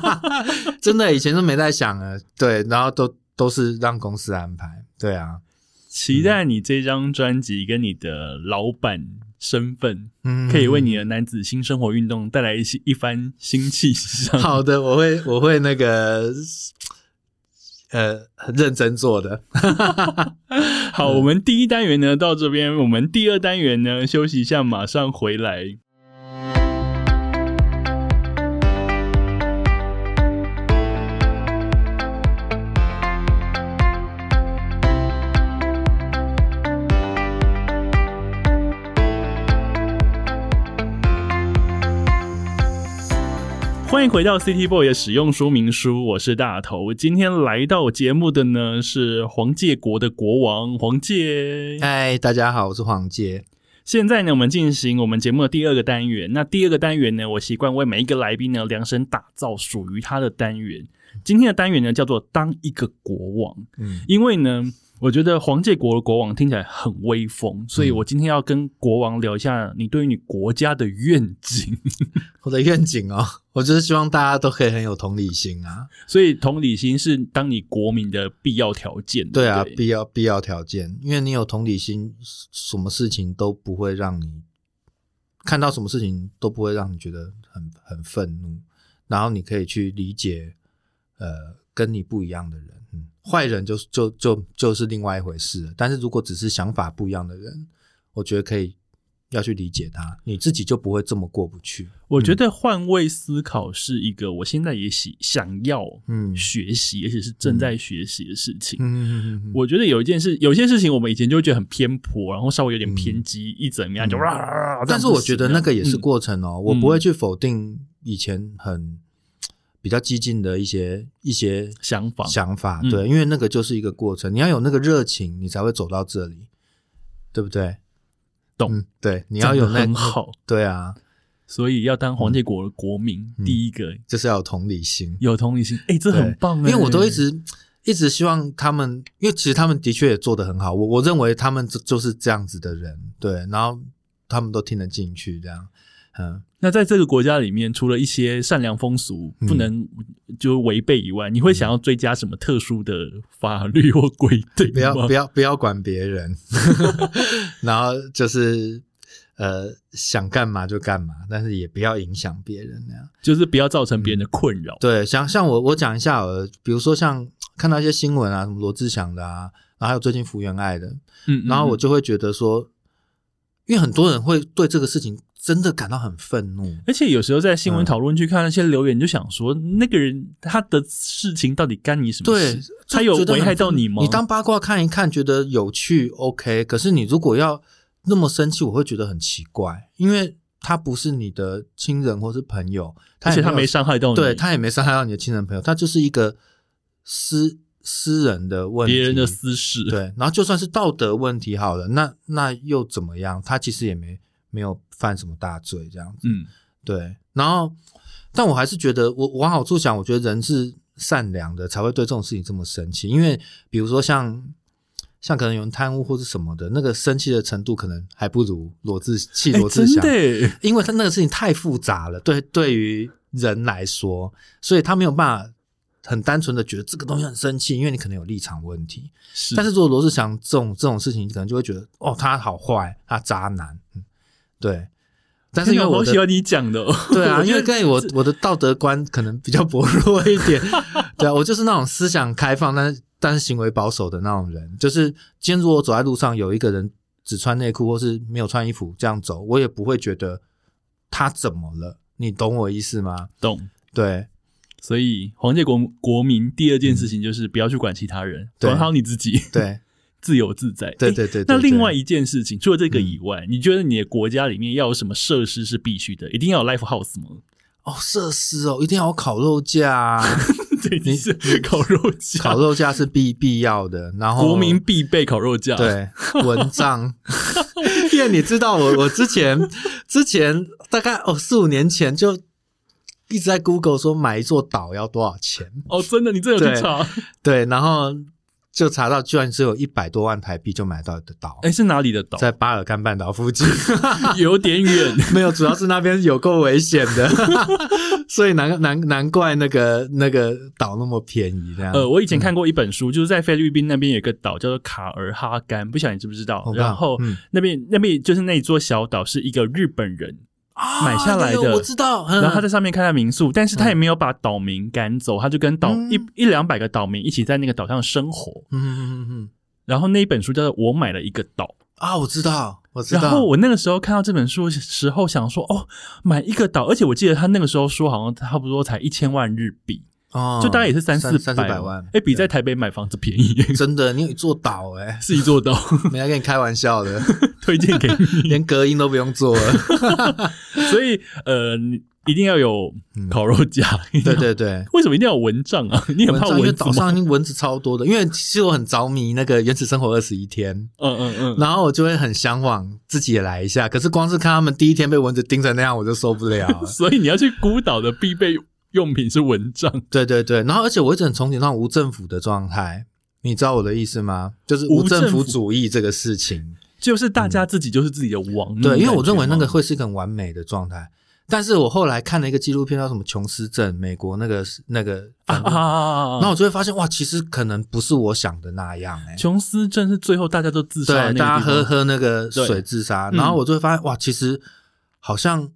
真的以前都没在想啊，对，然后都都是让公司安排，对啊，期待你这张专辑跟你的老板身份，嗯可以为你的男子新生活运动带来一些一番新气象。好的，我会我会那个呃很认真做的，好，我们第一单元呢到这边，我们第二单元呢休息一下，马上回来。欢迎回到 City Boy 的使用说明书，我是大头。今天来到节目的呢是黄介国的国王黄介。嗨，大家好，我是黄介，现在呢，我们进行我们节目的第二个单元。那第二个单元呢，我习惯为每一个来宾呢量身打造属于他的单元。今天的单元呢叫做“当一个国王”，嗯因为呢，我觉得黄界国的国王听起来很威风，所以我今天要跟国王聊一下你对于你国家的愿景。我的愿景哦，我就是希望大家都可以很有同理心啊。所以同理心是当你国民的必要条件。对啊，不必要必要条件，因为你有同理心，什么事情都不会让你看到什么事情都不会让你觉得很很愤怒，然后你可以去理解，呃，跟你不一样的人。嗯，坏人就就就就是另外一回事了。但是如果只是想法不一样的人，我觉得可以要去理解他，你自己就不会这么过不去。我觉得换位思考是一个我现在也喜想要嗯学习，而且是正在学习的事情。嗯嗯嗯我觉得有一件事，有些事情我们以前就会觉得很偏颇，然后稍微有点偏激，一怎么样就但是我觉得那个也是过。过程哦，我不会去否定以前很比较激进的一些一些想法。想法，嗯。对，因为那个就是一个过程，你要有那个热情，你才会走到这里，对不对？懂。嗯，对，你要有很好，对啊，所以要当黄界国的国民，嗯。第一个。就是要有同理心，有同理心，哎、这很棒、因为我都一直一直希望他们，因为其实他们的确也做得很好，我我认为他们就就是这样子的人，对，然后他们都听得进去，这样，嗯。那在这个国家里面，除了一些善良风俗嗯不能就违背以外，你会想要追加什么特殊的法律或规定不要不要不要管别人，然后就是呃想干嘛就干嘛，但是也不要影响别人那样。就是不要造成别人的困扰。对，像像我我讲一下呃，比如说像看到一些新闻啊，什么罗志祥的啊，然后还有最近福原爱的，嗯，嗯然后我嗯就会觉得说，因为很多人会对这个事情真的感到很愤怒。而且有时候在新闻嗯讨论区看那些留言，就想说，那个人他的事情到底干你什么对事？，他有危害到你吗？你当八卦看一看，觉得有趣，OK。可是你如果要那么生气，我会觉得很奇怪，因为他不是你的亲人或是朋友，而且他没伤害到你，对他也没伤害到你的亲人朋友，他就是一个私私人的问题，别人的私事。对。然后就算是道德问题好了，那那又怎么样？他其实也没没有犯什么大罪，这样子。嗯，对，然后，但我还是觉得，我往好处想，我觉得人是善良的，才会对这种事情这么生气。因为比如说像像可能有人贪污或是什么的，那个生气的程度可能还不如罗志气罗志祥，的耶，因为他那个事情太复杂了，对对于人来说，所以他没有办法。很单纯的觉得这个东西很生气，因为你可能有立场问题。是但是如果罗志祥这种这种事情，你可能就会觉得哦，他好坏，他渣男，嗯，对。但是因为我喜欢你讲的哦，对啊，因为跟我我的道德观可能比较薄弱一点，对啊，我就是那种思想开放，但是但是行为保守的那种人。就是今天如果走在路上有一个人只穿内裤或是没有穿衣服这样走，我也不会觉得他怎么了，你懂我意思吗？懂。对所以黄界国国民第二件事情就是不要去管其他人，对管好你自己，对自由自在。诶对对对对对那另外一件事情，除了这个以外，你觉得你的国家里面要有什么设施是必须的？一定要有 life house 吗？哦，设施哦，一定要有烤肉架啊，对，你是烤肉架，烤肉架是必必要的，然后国民必备烤肉架。，对，蚊帐。因为你知道我，我之前之前大概哦四五年前就一直在 Google 说买一座岛要多少钱，哦，真的，你真的有去对查？对，然后就查到居然只有一百多万台币就买到的岛，哎，是哪里的岛？在巴尔干半岛附近。有点远。没有，主要是那边有够危险的，所以难难难怪那个那个岛那么便宜这样。呃，我以前看过一本书，就是在菲律宾那边有一个岛叫做卡尔哈干，不晓得你知不知道然后嗯那边那边就是那座小岛是一个日本人啊买下来的我知道。嗯然后他在上面开了民宿，但是他也没有把岛民赶走，他就跟岛嗯一一两百个岛民一起在那个岛上生活。嗯嗯嗯嗯然后那一本书叫做《我买了一个岛啊，我知道，我》，知道。然后我那个时候看到这本书时候，想说哦，买一个岛，而且我记得他那个时候说好像差不多才一千万日币，哦就大概也是三四三四百万，哎，比在台北买房子便宜，真的，你有一座岛哎、是一座岛，没在跟你开玩笑的，推荐给你。连隔音都不用做了。所以呃，一定要有烤肉架。嗯对对对，为什么一定要有蚊帐啊？你很怕蚊子吗？岛上蚊子超多的，因为其实我很着迷那个《原始生活二十一天》，嗯嗯嗯，然后我就会很向往自己也来一下。可是光是看他们第一天被蚊子叮成那样，我就受不了了。所以你要去孤岛的必备用品是蚊帐。对对对，然后而且我一直很憧憬那种无政府的状态，你知道我的意思吗？就是无无政府主义这个事情。就是大家自己就是自己的王。对，因为我认为那个会会是一个很完美的状态。但是我后来看了一个纪录片，叫什么《琼斯镇》，美国那个那个，啊啊啊啊啊！然后我就会发现，哇，其实可能不是我想的那样、欸，琼斯镇是最后大家都自杀大家喝喝那个水自杀，嗯然后我就会发现，哇，其实好像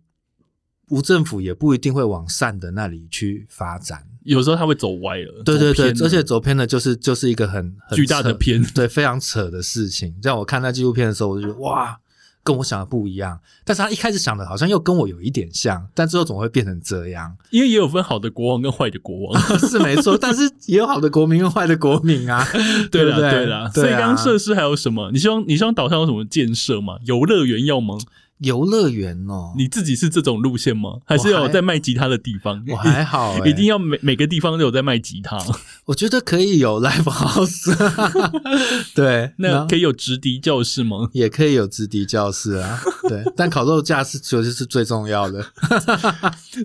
无政府也不一定会往善的那里去发展。有时候他会走歪了。对对对而且走偏的就是就是一个很很巨大的扯偏。对，非常扯的事情。在我看那纪录片的时候，我就觉得哇，跟我想的不一样。但是他一开始想的好像又跟我有一点像，但最后总会变成这样，因为也有分好的国王跟坏的国王。是没错。但是也有好的国民跟坏的国民啊，对啦，不对对啦。对啊所以刚刚设施还有什么？你希望你希望岛上有什么建设吗？游乐园要吗？游乐园哦，你自己是这种路线吗？还是有在卖吉他的地方？我还好、欸，一定要每每个地方都有在卖吉他，我觉得可以有 live house，对，那可以有直笛教室吗？也可以有直笛教室啊，对，但烤肉架是其实是最重要的。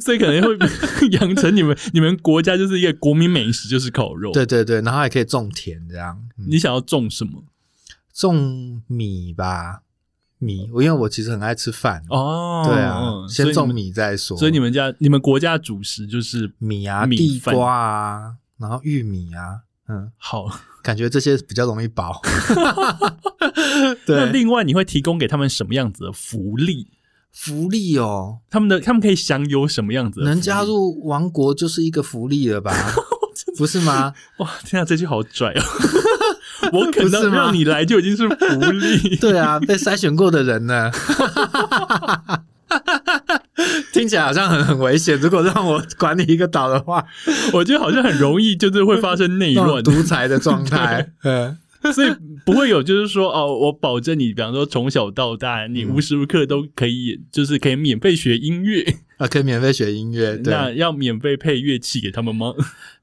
所以可能会养成你们你们国家就是一个国民美食，就是烤肉。，对对对，然后还可以种田这样，嗯你想要种什么？种米吧，米，因为我其实很爱吃饭，哦，对啊，嗯先种。米再说。所以你们家你们国家主食就是米啊、米地饭瓜啊，然后玉米啊，嗯，好。感觉这些比较容易饱。那 对，另外你会提供给他们什么样子的福利？福利哦，他们的他们可以享有什么样子的？能加入王国就是一个福利了吧？不是吗？哇！天啊，这句好拽哦！我可能让你来就已经是福利。对啊，被筛选过的人呢？听起来好像很很危险。如果让我管理一个岛的话，我觉得好像很容易就是会发生内乱，独裁的状态。嗯，所以 不会有就是说哦，我保证你，比方说从小到大，你嗯无时无刻都可以，就是可以免费学音乐。啊，可以免费学音乐，那，要免费配乐器给他们吗？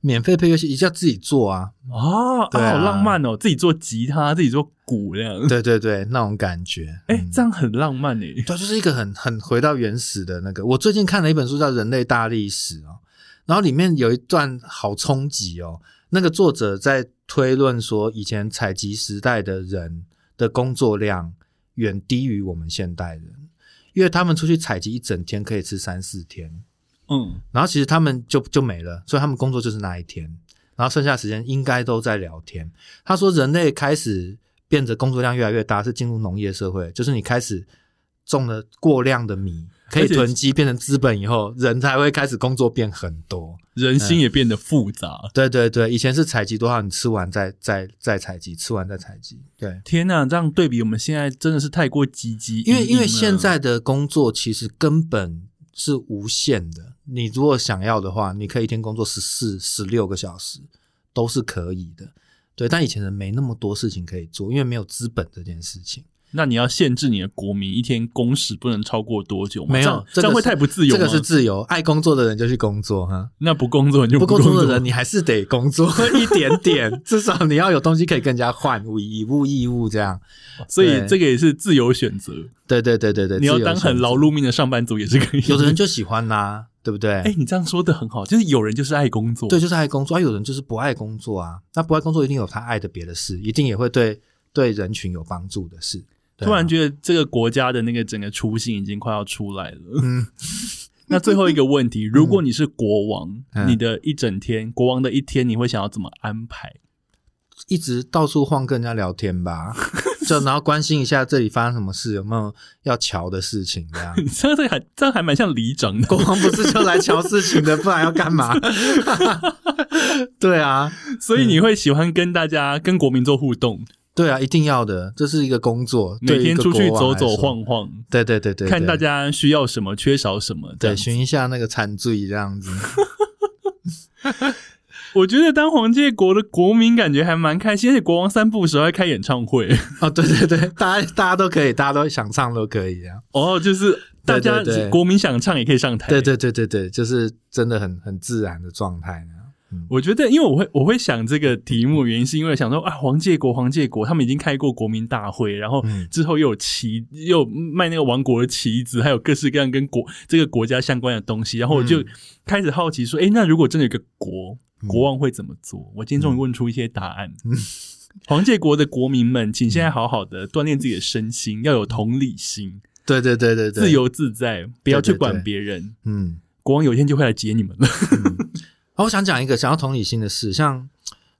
免费配乐器一定要自己做啊。哦，好浪漫哦，自己做吉他，自己做鼓那样。对对对，那种感觉。哎、嗯这样很浪漫诶。对，就是一个很很回到原始的那个。我最近看了一本书叫《人类大历史》哦，然后里面有一段好冲击哦。那个作者在推论说，以前采集时代的人的工作量远低于我们现代人，因为他们出去采集一整天可以吃三四天，嗯，然后其实他们就就没了，所以他们工作就是那一天，然后剩下的时间应该都在聊天。他说，人类开始变得工作量越来越大，是进入农业社会，就是你开始种了过量的米，可以囤积变成资本以后，人才会开始工作变很多。人心也变得复杂。对对对，以前是采集多少，你吃完再再再采集，吃完再采集。对，天呐，这样对比我们现在真的是太过积极，因为因为现在的工作其实根本是无限的，你如果想要的话，你可以一天工作十四、十六个小时都是可以的。对，但以前人没那么多事情可以做，因为没有资本这件事情。那你要限制你的国民一天工时不能超过多久吗？没有这样会太不自由？这个是自由，爱工作的人就去工作哈，那不工作你就不工工作的人你还是得工作一点点，至少你要有东西可以跟人家换，以物易物这样。所以这个也是自由选择。对对对对对，你要当很劳，碌命的上班族也是可以。有的人就喜欢呐、对不对？哎、你这样说的很好，就是有人就是爱工作，对，就是爱工作，啊，有人就是不爱工作啊。那不爱工作，一定有他爱的别的事，一定也会对对人群有帮助的事。突然觉得这个国家的那个整个雏形已经快要出来了。嗯，那最后一个问题，如果你是国王，嗯你的一整天，国王的一天，你会想要怎么安排？一直到处晃跟人家聊天吧，就然后关心一下这里发生什么事，有没有要瞧的事情这样。这样还这样还蛮像里长的。国王不是就来瞧事情的，不然要干嘛？对啊，所以你会喜欢跟大家、跟国民做互动，对啊，一定要的，这是一个工作，每天出去走走，晃晃，对对对对，对看大家需要什么，缺少什么。对寻一下那个残罪这样子。我觉得当黄建国的国民感觉还蛮开心，而且国王散步的时还开演唱会。哦，对对对，大家大家都可以，大家都想唱都可以这样。哦，就是大家国民想唱也可以上台。对对对对对，就是真的很很自然的状态呢。我觉得，因为我会我会想这个题目，原因是因为想说啊，黄界国黄界国他们已经开过国民大会，然后嗯之后又有旗，又有卖那个王国的旗子，还有各式各样跟国这个国家相关的东西，然后我就嗯开始好奇说，诶，那如果真的有一个国，国王会怎么做？我今天终于问出一些答案。黄建国的国民们，请现在好好的锻炼自己的身心，要有同理心，对对对对对，自由自在，不要去管别人。嗯。国王有一天就会来接你们了。哦我想讲一个想要同理心的事，像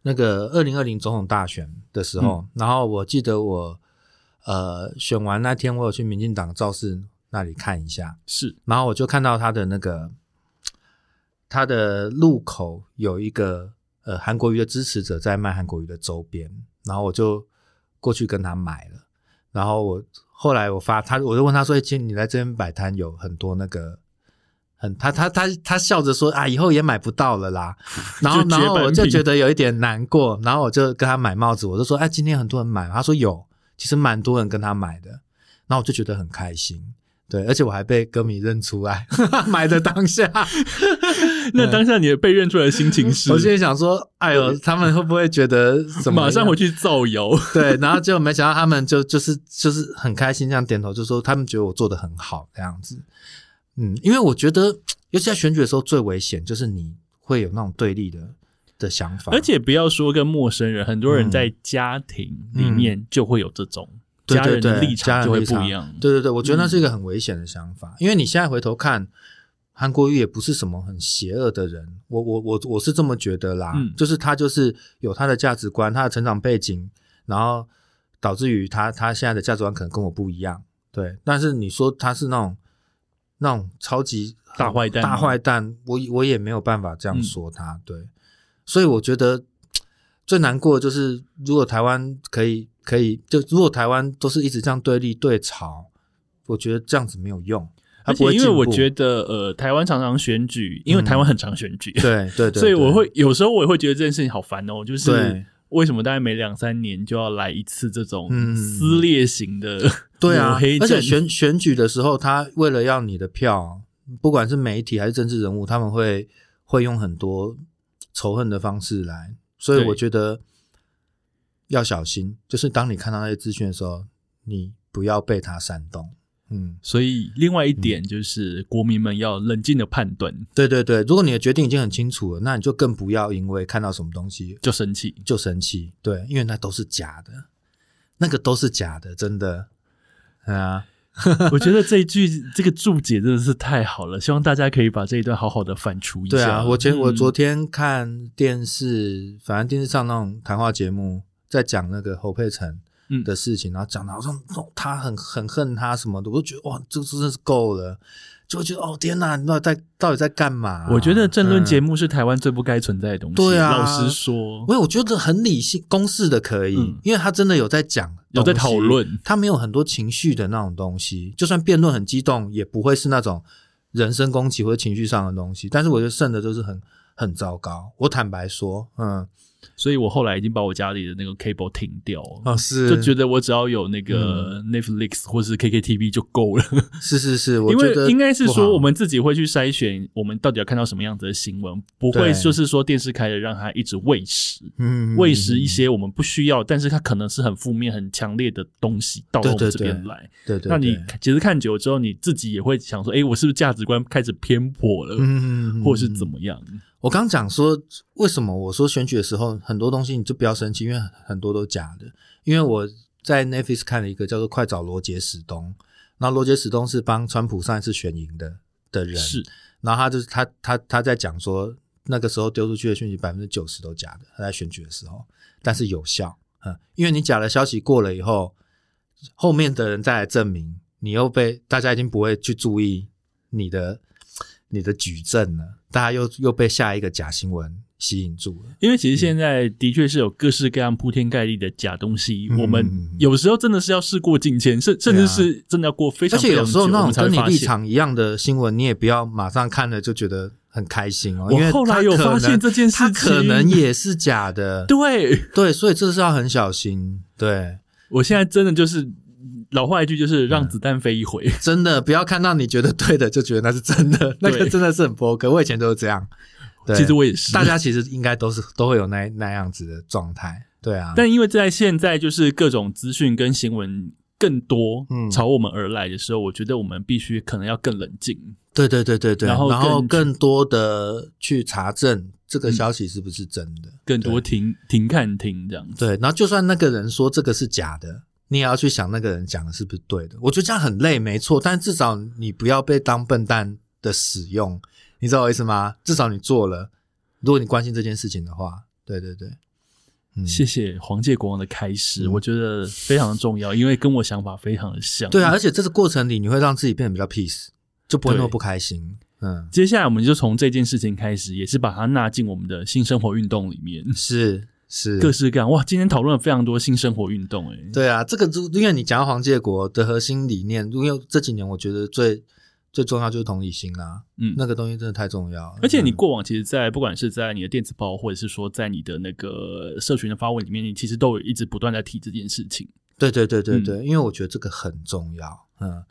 那个二零二零总统大选的时候，然后我记得我呃选完那天，我有去民进党造势那里看一下，是然后我就看到他的那个他的路口有一个呃韩国瑜的支持者在卖韩国瑜的周边，然后我就过去跟他买了，然后我后来我发他，我就问他说：“欸亲，你来这边摆摊有很多那个。”很，他他他他笑着说啊，以后也买不到了啦。然后然后我就觉得有一点难过，然后我就跟他买帽子，我就说，哎，今天很多人买，他说有，其实蛮多人跟他买的，然后我就觉得很开心，对，而且我还被歌迷认出来，买的当下，那当下你被认出来的心情是？我现在想说，哎呦，他们会不会觉得怎么马上回去造谣。对，然后结果没想到他们就就是就是很开心，这样点头，就说他们觉得我做的很好这样子。嗯，因为我觉得，尤其在选举的时候最危险，就是你会有那种对立的的想法，而且不要说跟陌生人，很多人在家庭里面就会有这种、对家人的对对立场就会不一样。对对对，我觉得那是一个很危险的想法，因为你现在回头看，韩国瑜也不是什么很邪恶的人，我我我我是这么觉得啦，嗯。就是他就是有他的价值观，他的成长背景，然后导致于他他现在的价值观可能跟我不一样，对，但是你说他是那种那种超级大坏蛋大坏蛋，我我也没有办法这样嗯说他，对，所以我觉得最难过的就是，如果台湾可以可以，就如果台湾都是一直这样对立对吵，我觉得这样子没有用，而且因为。我觉得，呃，台湾常常选举，因为台湾很常选举，对对对，所以我会有时候我也会觉得这件事情好烦哦，就是对为什么大概每两三年就要来一次这种嗯撕裂型的 对啊，而且选选举的时候，他为了要你的票，不管是媒体还是政治人物，他们会会用很多仇恨的方式来，所以我觉得要小心。就是当你看到那些资讯的时候，你不要被他煽动。嗯，所以另外一点就是国民们要冷静的判断，对对对，如果你的决定已经很清楚了，那你就更不要因为看到什么东西就生气。就生气。对，因为那都是假的，那个都是假的，真的。嗯啊，我觉得这一句这个注解真的是太好了，希望大家可以把这一段好好的反刍一下。对啊，我前、我嗯昨天看电视，反正电视上那种谈话节目，在讲那个侯佩岑嗯的事情，然后讲的好像哦他很很恨他什么的，我就觉得哇，这真的是够了，就会觉得哦天哪，你到底在到底在干嘛、我觉得政论节目，是台湾最不该存在的东西。对啊老实说，我觉得很理性公式的可以，嗯因为他真的有在讲，有在讨，论。他没有很多情绪的那种东西，就算辩论很激动，也不会是那种人身攻击或者情绪上的东西。但是我觉得剩的都是很很糟糕。我坦白说，嗯，所以我后来已经把我家里的那个 cable 停掉，哦是，就觉得我只要有那个 Netflix 或是 KKTV 就够了。是是是，我因为应该是说，我们自己会去筛选，我们到底要看到什么样子的新闻，不会就是说电视开了让它一直喂食，嗯喂食一些我们不需要，但是它可能是很负面、很强烈的东西到我们这对对对边来。对对，那你其实看久了之后，你自己也会想说，哎，我是不是价值观开始偏颇了，嗯或是怎么？么样？我刚讲说，为什么我说选举的时候很多东西你就不要生气，因为很多都假的。因为我在 Netflix 看了一个叫做《快找罗杰史东》，然后罗杰史东是帮川普上一次选赢的的人，是，然后他就是他他他在讲说，那个时候丢出去的讯息百分之九十都假的，他在选举的时候，但是有效，嗯，因为你假的消息过了以后，后面的人再来证明，你又被大家已经不会去注意你的你的举证了，大家又又被下一个假新闻吸引住了。因为其实现在的确是有各式各样铺天盖地的假东西，嗯我们有时候真的是要事过境迁，甚甚至是真的要过非常而常且有时候那种跟你立。场一样的新闻，你也不要马上看了就觉得很开心哦，因为后来有发现这件事它可能也是假的。对对，所以这是要很小心。对，我现在真的就是老话一句，就是让子弹飞一回。真的不要看到你觉得对的就觉得那是真的，那个真的是很不 OK。我以前都是这样。对其实我也是，大家其实应该都是都会有那那样子的状态。对啊，但因为在现在就是各种资讯跟新闻更多嗯朝我们而来的时候，我觉得我们必须可能要更冷静。对对对对对，然后更更多的去查证这个消息是不是真的，更多停停看听这样子。对，然后就算那个人说这个是假的，你也要去想那个人讲的是不是对的。我觉得这样很累，没错，但至少你不要被当笨蛋的使用，你知道我意思吗？至少你做了，如果你关心这件事情的话，对对对，嗯，谢谢黄界国王的开始，嗯我觉得非常的重要，因为跟我想法非常的像。对啊，而且这个过程里你会让自己变得比较 peace，就不会那么不开心。嗯，接下来我们就从这件事情开始，也是把它纳进我们的新生活运动里面，是是，各式各样。哇，今天讨论了非常多新生活运动、欸，诶，对啊，这个就因为你讲到黄介国的核心理念，因为这几年我觉得最最重要就是同理心啦，嗯那个东西真的太重要了。而且你嗯过往其实在，不管是在你的电子报，或者是说在你的那个社群的发文里面，你其实都有一直不断在提这件事情。对对对对嗯对，因为我觉得这个很重要。嗯，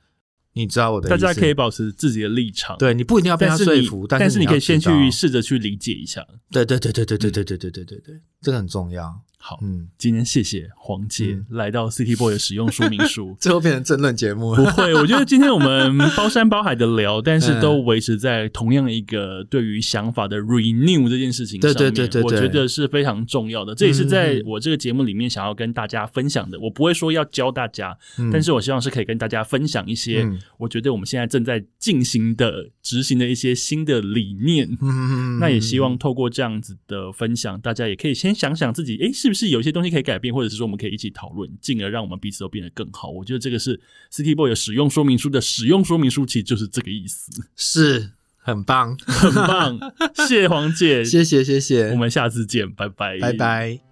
你知道我的意思，大家可以保持自己的立场，，对你不一定要被他说服，但是你可以先去试着去理解一下。对对对对对对对对对对对对，这个很重要。好，嗯，今天谢谢黄姐、嗯来到 City Boy 的使用说明书。最后变成争论节目不会，我觉得今天我们包山包海的聊，但是嗯都维持在同样一个对于想法的 renew 这件事情上面，对对对对对我觉得是非常重要的。这也是在嗯我这个节目里面想要跟大家分享的。我不会说要教大家，嗯但是我希望是可以跟大家分享一些嗯我觉得我们现在正在进行的、执行的一些新的理念。嗯那也希望透过这样子的分享，大家也可以先想想自己，诶，是不是有一些东西可以改变，或者是说我们可以一起讨论，进而让我们彼此都变得更好。我觉得这个是 City Boy 的使用说明书的使用说明书，其实就是这个意思，是很棒，很棒。谢谢黄姐，谢谢谢谢，我们下次见，拜拜，拜拜。